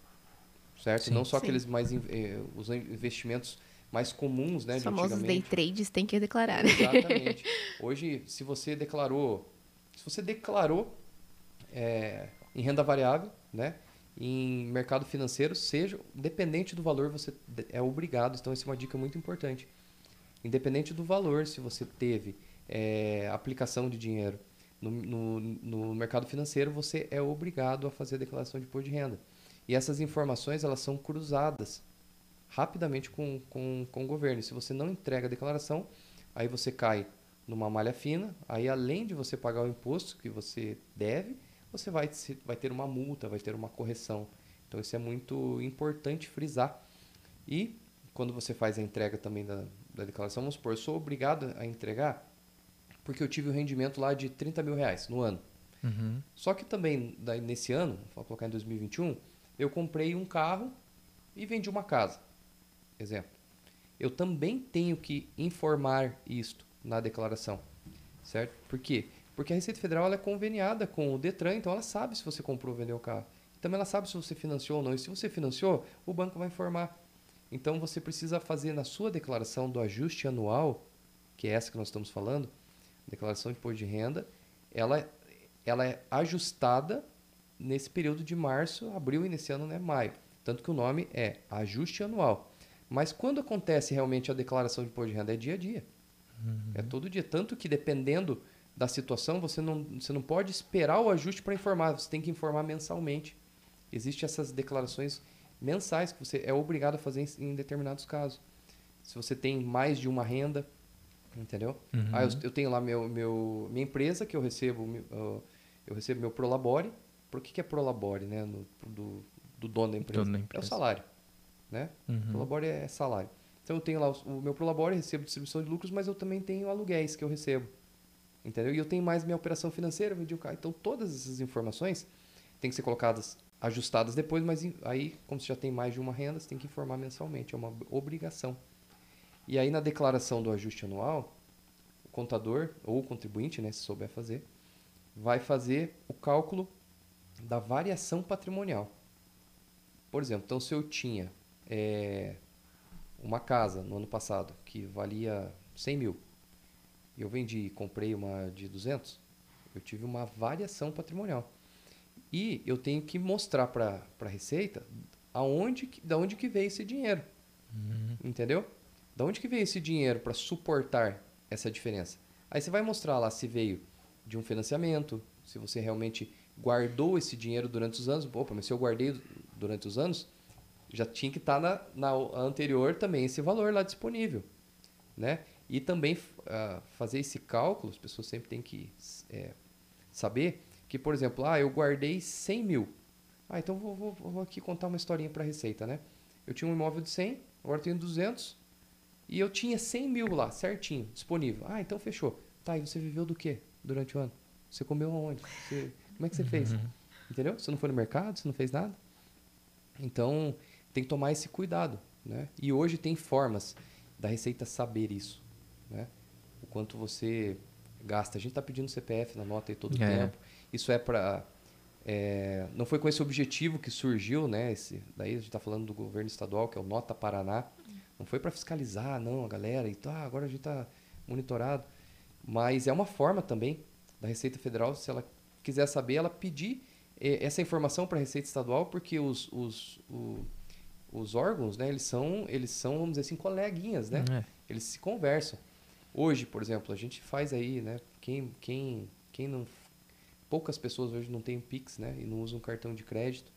certo? Sim. Não só Sim. aqueles mais, in- eh, os investimentos mais comuns, né, Os de famosos day trades têm que declarar. né? Exatamente. Hoje, se você declarou, se você declarou é, em renda variável, né, em mercado financeiro, seja independente do valor, você é obrigado. Então, essa é uma dica muito importante. Independente do valor, se você teve é, aplicação de dinheiro no, no, no mercado financeiro, você é obrigado a fazer a declaração de imposto de renda. E essas informações elas são cruzadas rapidamente com, com, com o governo. Se você não entrega a declaração, aí você cai numa malha fina, aí além de você pagar o imposto que você deve, você vai, vai ter uma multa, vai ter uma correção. Então isso é muito importante frisar. E quando você faz a entrega também da, da declaração, vamos supor, eu sou obrigado a entregar porque eu tive um rendimento lá de 30 mil reais no ano. Uhum. Só que também daí, nesse ano, vou colocar em 2021, eu comprei um carro e vendi uma casa. Exemplo. Eu também tenho que informar isto na declaração, certo? Por quê? Porque a Receita Federal é conveniada com o Detran, então ela sabe se você comprou ou vendeu o carro. Também ela sabe se você financiou ou não. E se você financiou, o banco vai informar. Então você precisa fazer na sua declaração do ajuste anual, que é essa que nós estamos falando, declaração de imposto de renda, ela, ela é ajustada nesse período de março, abril e nesse ano, né, maio. Tanto que o nome é ajuste anual. Mas quando acontece realmente a declaração de imposto de renda é dia a dia. É todo dia. Tanto que dependendo da situação, você não, você não pode esperar o ajuste para informar, você tem que informar mensalmente. Existem essas declarações mensais que você é obrigado a fazer em, em determinados casos. Se você tem mais de uma renda, entendeu? Uhum. Ah, eu, eu tenho lá meu, meu, minha empresa que eu recebo, meu, ah, eu recebo meu Prolabore. Por que, que é Prolabore, né? No, do, do dono da empresa? Dono da É o empresa. salário, né? Uhum. Prolabore é salário. Então eu tenho lá o, o meu Prolabore, recebo distribuição de lucros, mas eu também tenho aluguéis que eu recebo. Entendeu? E eu tenho mais minha operação financeira, vendi o carro. Então todas essas informações têm que ser colocadas, ajustadas depois, mas aí, como você já tem mais de uma renda, você tem que informar mensalmente, é uma obrigação. E aí na declaração do ajuste anual, o contador ou o contribuinte, né, se souber fazer, vai fazer o cálculo da variação patrimonial. Por exemplo, então se eu tinha eh, uma casa no ano passado que valia 100 mil eu vendi e comprei uma de 200, eu tive uma variação patrimonial. E eu tenho que mostrar para a Receita aonde, da onde que veio esse dinheiro. Entendeu? Da onde que veio esse dinheiro para suportar essa diferença? Aí você vai mostrar lá se veio de um financiamento, se você realmente guardou esse dinheiro durante os anos. Opa, mas se eu guardei durante os anos, já tinha que estar na, na anterior também esse valor lá disponível. Né? E também ah, fazer esse cálculo, as pessoas sempre têm que é, saber que, por exemplo, ah, eu guardei 100 mil. Ah, então vou, vou, vou aqui contar uma historinha para a Receita, né? Eu tinha um imóvel de 100, agora tenho 200, e eu tinha 100 mil lá, certinho, disponível. Ah, então fechou. Tá, e você viveu do quê durante o ano? Você comeu aonde? Você- como é que você fez? Entendeu? Você não foi no mercado, você não fez nada? Então, tem que tomar esse cuidado, né? E hoje tem formas da Receita saber isso. né? O quanto você gasta. A gente está pedindo CPF na nota aí todo o É. tempo. Isso é para é, não foi com esse objetivo que surgiu, né? Esse, daí a gente está falando do governo estadual, que é o Nota Paraná. Não foi para fiscalizar, não, a galera. E tá, agora a gente está monitorado. Mas é uma forma também da Receita Federal, se ela quiser saber, ela pedir eh, essa informação para a Receita Estadual, porque os, os, o- os órgãos, né, eles são, eles são, vamos dizer assim, coleguinhas, né? É. Eles se conversam. Hoje, por exemplo, a gente faz aí, né? Quem, quem, quem não. Poucas pessoas hoje não têm Pix, né? E não usam cartão de crédito.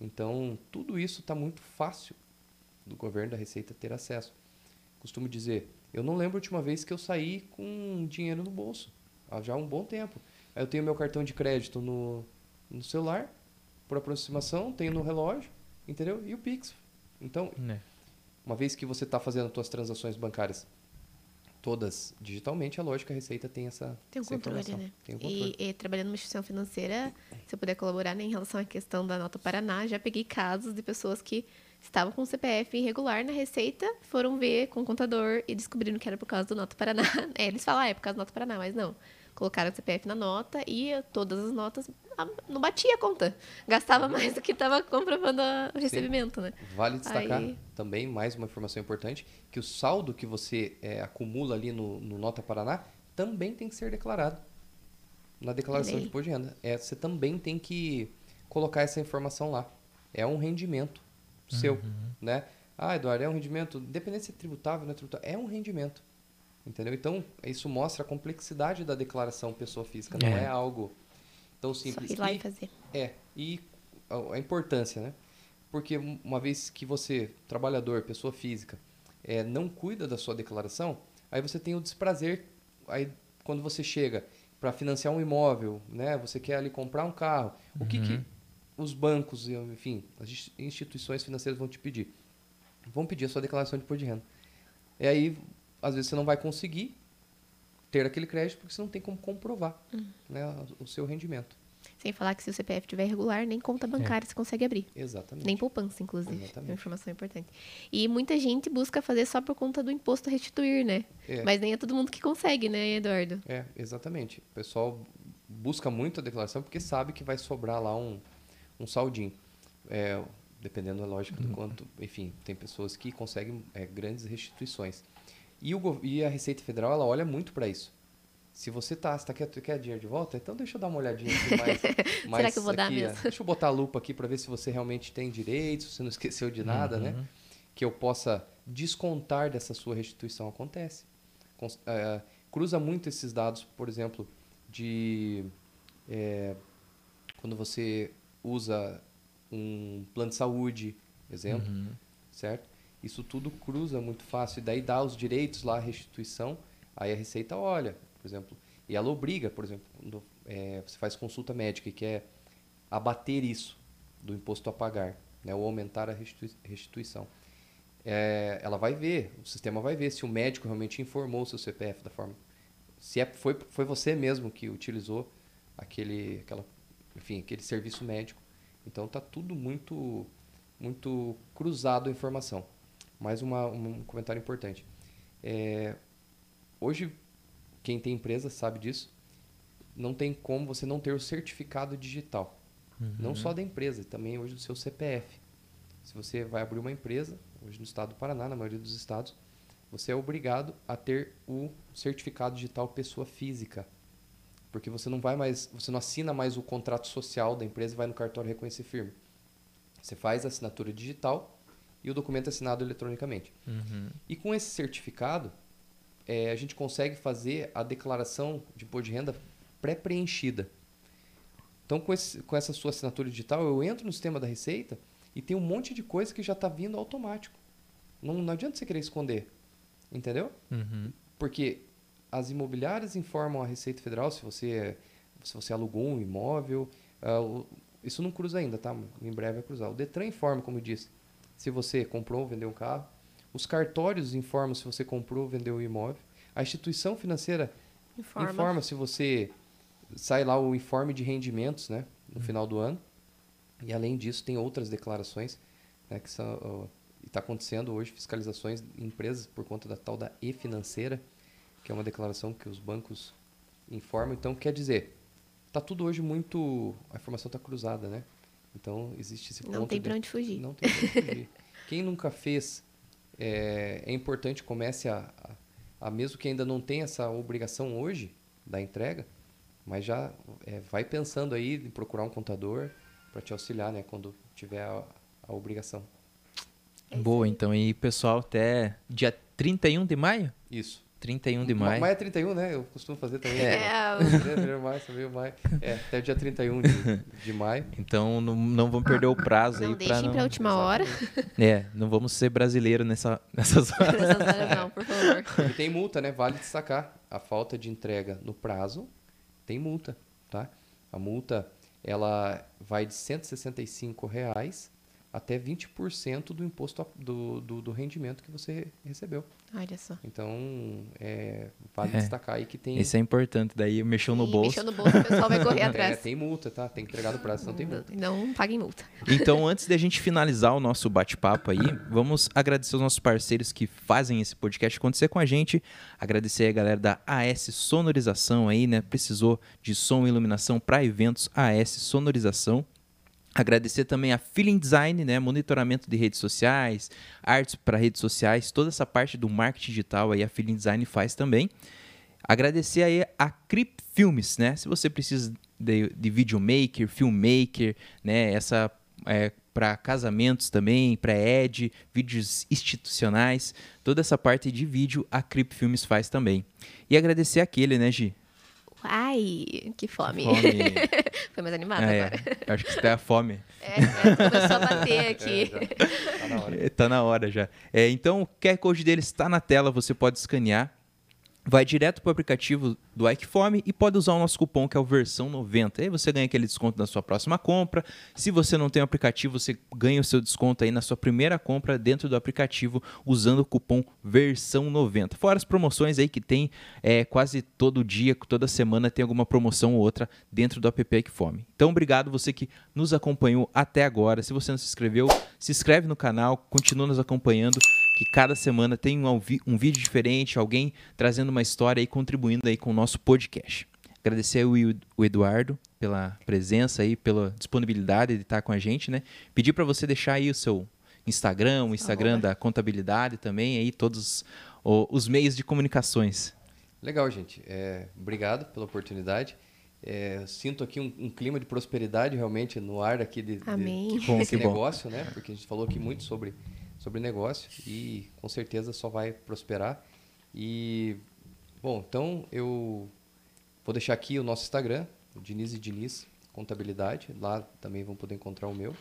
Então, tudo isso está muito fácil do governo da Receita ter acesso. Costumo dizer, eu não lembro a última vez que eu saí com dinheiro no bolso. Há já um bom tempo. Aí Eu tenho meu cartão de crédito no, no celular, por aproximação, tenho no relógio, entendeu? E o Pix. Então, É. uma vez que você está fazendo as suas transações bancárias todas digitalmente, é lógico que a Receita tem essa, Tem um essa controle, informação. né? Tem um controle. E, e trabalhando numa instituição financeira, se eu puder colaborar né, em relação à questão da nota Paraná, já peguei casos de pessoas que estavam com o CPF irregular na Receita, foram ver com o contador e descobriram que era por causa do nota Paraná. É, eles falam, ah, é por causa do nota Paraná, mas não. Colocaram o CPF na nota e todas as notas não batia a conta. Gastava mais do que estava comprovando o recebimento, né? Vale destacar Aí- também, mais uma informação importante, que o saldo que você eh, acumula ali no, no Nota Paraná também tem que ser declarado na declaração Lei. de imposto de renda. É, você também tem que colocar essa informação lá. É um rendimento seu, né? Ah, Eduardo, é um rendimento, independente se é tributável ou não é tributável, é um rendimento. Entendeu? Então, isso mostra a complexidade da declaração pessoa física, não É. é algo tão Só simples. ir lá E- e fazer. é, e a, a importância, né? Porque um- uma vez que você, trabalhador, pessoa física, é, não cuida da sua declaração, aí você tem o desprazer, aí quando você chega para financiar um imóvel, né? Você quer ali comprar um carro, o que, que os bancos, e, enfim, as ins- instituições financeiras vão te pedir? Vão pedir a sua declaração de imposto de renda. E aí, às vezes você não vai conseguir ter aquele crédito porque você não tem como comprovar né, o seu rendimento. Sem falar que se o CPF estiver irregular, nem conta bancária você consegue abrir. Exatamente. Nem poupança, inclusive. É Exatamente. uma informação importante. E muita gente busca fazer só por conta do imposto a restituir, né? É. Mas nem é todo mundo que consegue, né, Eduardo? É, exatamente. O pessoal busca muito a declaração porque sabe que vai sobrar lá um, um saldinho. É, dependendo da lógica do quanto. Enfim, tem pessoas que conseguem é, grandes restituições. E, o, e a Receita Federal, ela olha muito para isso. Se você tá, você tá quer, quer dinheiro de volta, então deixa eu dar uma olhadinha aqui mais. mais que eu vou dar aqui, ó. mesmo? Deixa eu botar a lupa aqui para ver se você realmente tem direito, se você não esqueceu de nada, Uhum. né? Que eu possa descontar dessa sua restituição. Acontece. Cons- eh, cruza muito esses dados, por exemplo, de eh, quando você usa um plano de saúde, exemplo, Uhum. certo? Isso tudo cruza muito fácil e daí dá os direitos lá, a restituição, aí a Receita olha, por exemplo, e ela obriga, por exemplo, quando eh, você faz consulta médica e quer abater isso do imposto a pagar, né, ou aumentar a restitui- restituição. É, ela vai ver, o sistema vai ver se o médico realmente informou o seu CPF da forma. Se é, foi, foi você mesmo que utilizou aquele, aquela, enfim, aquele serviço médico. Então tá tudo muito, muito cruzado a informação. Mais uma, um comentário importante. É, hoje, quem tem empresa sabe disso, não tem como você não ter o certificado digital. Não só da empresa, também hoje do seu CPF. Se você vai abrir uma empresa, hoje no estado do Paraná, na maioria dos estados, você é obrigado a ter o certificado digital pessoa física. Porque você não vai mais, você não assina mais o contrato social da empresa e vai no cartório reconhecer firme. Você faz a assinatura digital e o documento é assinado eletronicamente. Uhum. E com esse certificado, eh, a gente consegue fazer a declaração de imposto de renda pré-preenchida. Então, com, esse- com essa sua assinatura digital, eu entro no sistema da Receita e tem um monte de coisa que já está vindo automático. Não, não adianta você querer esconder. Entendeu? Uhum. Porque as imobiliárias informam a Receita Federal se você, se você alugou um imóvel. o- isso não cruza ainda, tá? Em breve vai cruzar. O Detran informa, como eu disse, se você comprou ou vendeu um carro. Os cartórios informam se você comprou ou vendeu um imóvel. A instituição financeira Informa. informa se você sai lá o informe de rendimentos, né, no final do ano. E além disso tem outras declarações, né, que são está acontecendo hoje fiscalizações em empresas por conta da tal da e-financeira que é uma declaração que os bancos informam. Então, quer dizer, está tudo hoje muito. A informação está cruzada, né? Então, existe esse ponto. Não tem de- para onde fugir. Não tem pra onde fugir. Quem nunca fez, é, é importante comece a, a, a, mesmo que ainda não tenha essa obrigação hoje da entrega, mas já é, vai pensando aí em procurar um contador para te auxiliar, né, quando tiver a, a obrigação. Boa, então aí, pessoal, até dia 31 de maio? Isso. 31 de Ma- maio. Maio é 31, né? Eu costumo fazer também. É, abril, maio. É, até o dia 31 de, de maio. Então não, não vamos perder o prazo aí não pra deixem não. para a última hora. É, não vamos ser brasileiro nessa, nessas horas. Nessas horas não, por favor. E tem multa, né? Vale destacar. A falta de entrega no prazo tem multa, tá? A multa, ela vai de 165 reais até 20% do imposto do, do, do rendimento que você recebeu. Olha só. Então, é, vale É. destacar aí que tem... Isso é importante, daí mexeu no bolso. Mexeu no bolso, o pessoal vai correr é, atrás. tem multa, tá? Tem que entregar no prazo, não tem multa. Não paguem multa. Então, antes de a gente finalizar o nosso bate-papo aí, vamos agradecer os nossos parceiros que fazem esse podcast acontecer com a gente. Agradecer a galera da AS Sonorização aí, né? Precisou de som e iluminação para eventos AS Sonorização. Agradecer também a Feeling Design, né? Monitoramento de redes sociais, artes para redes sociais, toda essa parte do marketing digital aí a Feeling Design faz também. Agradecer aí a Crip Filmes, né? Se você precisa de, de videomaker, filmmaker, né? Essa é, para casamentos também, para ed, vídeos institucionais, toda essa parte de vídeo a Crip Filmes faz também. E agradecer aquele, né, Gi? Ai, que fome. Fome. Foi mais animado é. agora. Acho que isso é a fome. É, é, começou a bater aqui. É, já. Tá na hora. É, Tá na hora já. É, então, o QR Code dele está na tela, você pode escanear. Vai direto para o aplicativo do Ikeform e pode usar o nosso cupom que é o versão 90. Aí você ganha aquele desconto na sua próxima compra. Se você não tem o aplicativo, você ganha o seu desconto aí na sua primeira compra dentro do aplicativo usando o cupom versão 90. Fora as promoções aí que tem é, quase todo dia, toda semana tem alguma promoção ou outra dentro do app Ikeform. Então, obrigado você que nos acompanhou até agora. Se você não se inscreveu, se inscreve no canal, continua nos acompanhando que cada semana tem um, um vídeo diferente, alguém trazendo uma história e contribuindo aí com o nosso podcast. Agradecer o, Ed- o Eduardo pela presença aí, pela disponibilidade de estar com a gente, né? Pedir para você deixar aí o seu Instagram, o Instagram Arroba. da contabilidade também, aí todos os meios de comunicações. Legal, gente. É, obrigado pela oportunidade. É, sinto aqui um, um clima de prosperidade realmente no ar aqui de, de- que bom. negócio, né? Porque a gente falou aqui muito sobre, sobre negócio e com certeza só vai prosperar. E, bom, então eu vou deixar aqui o nosso Instagram, Diniz e Diniz Contabilidade. Lá também vão poder encontrar o meu.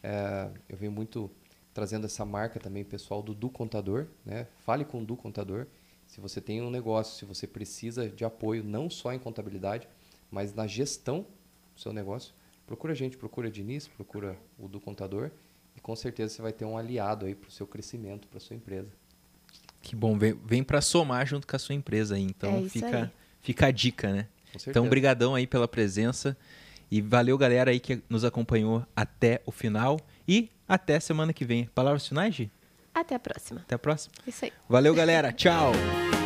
É, eu venho muito trazendo essa marca também pessoal do Du Contador, né? Fale com o Du Contador. Se você tem um negócio, se você precisa de apoio não só em contabilidade, mas na gestão do seu negócio, procura a gente, procura a Diniz, procura o do contador e com certeza você vai ter um aliado aí para o seu crescimento, para sua empresa. Que bom, vem, vem para somar junto com a sua empresa aí. Então É fica, aí. fica a dica, né? Com certeza. Então, brigadão aí pela presença. E valeu, galera aí que nos acompanhou até o final. E até semana que vem. Palavras finais, Gi? Até a próxima. Até a próxima. Isso aí. Valeu, galera. Tchau.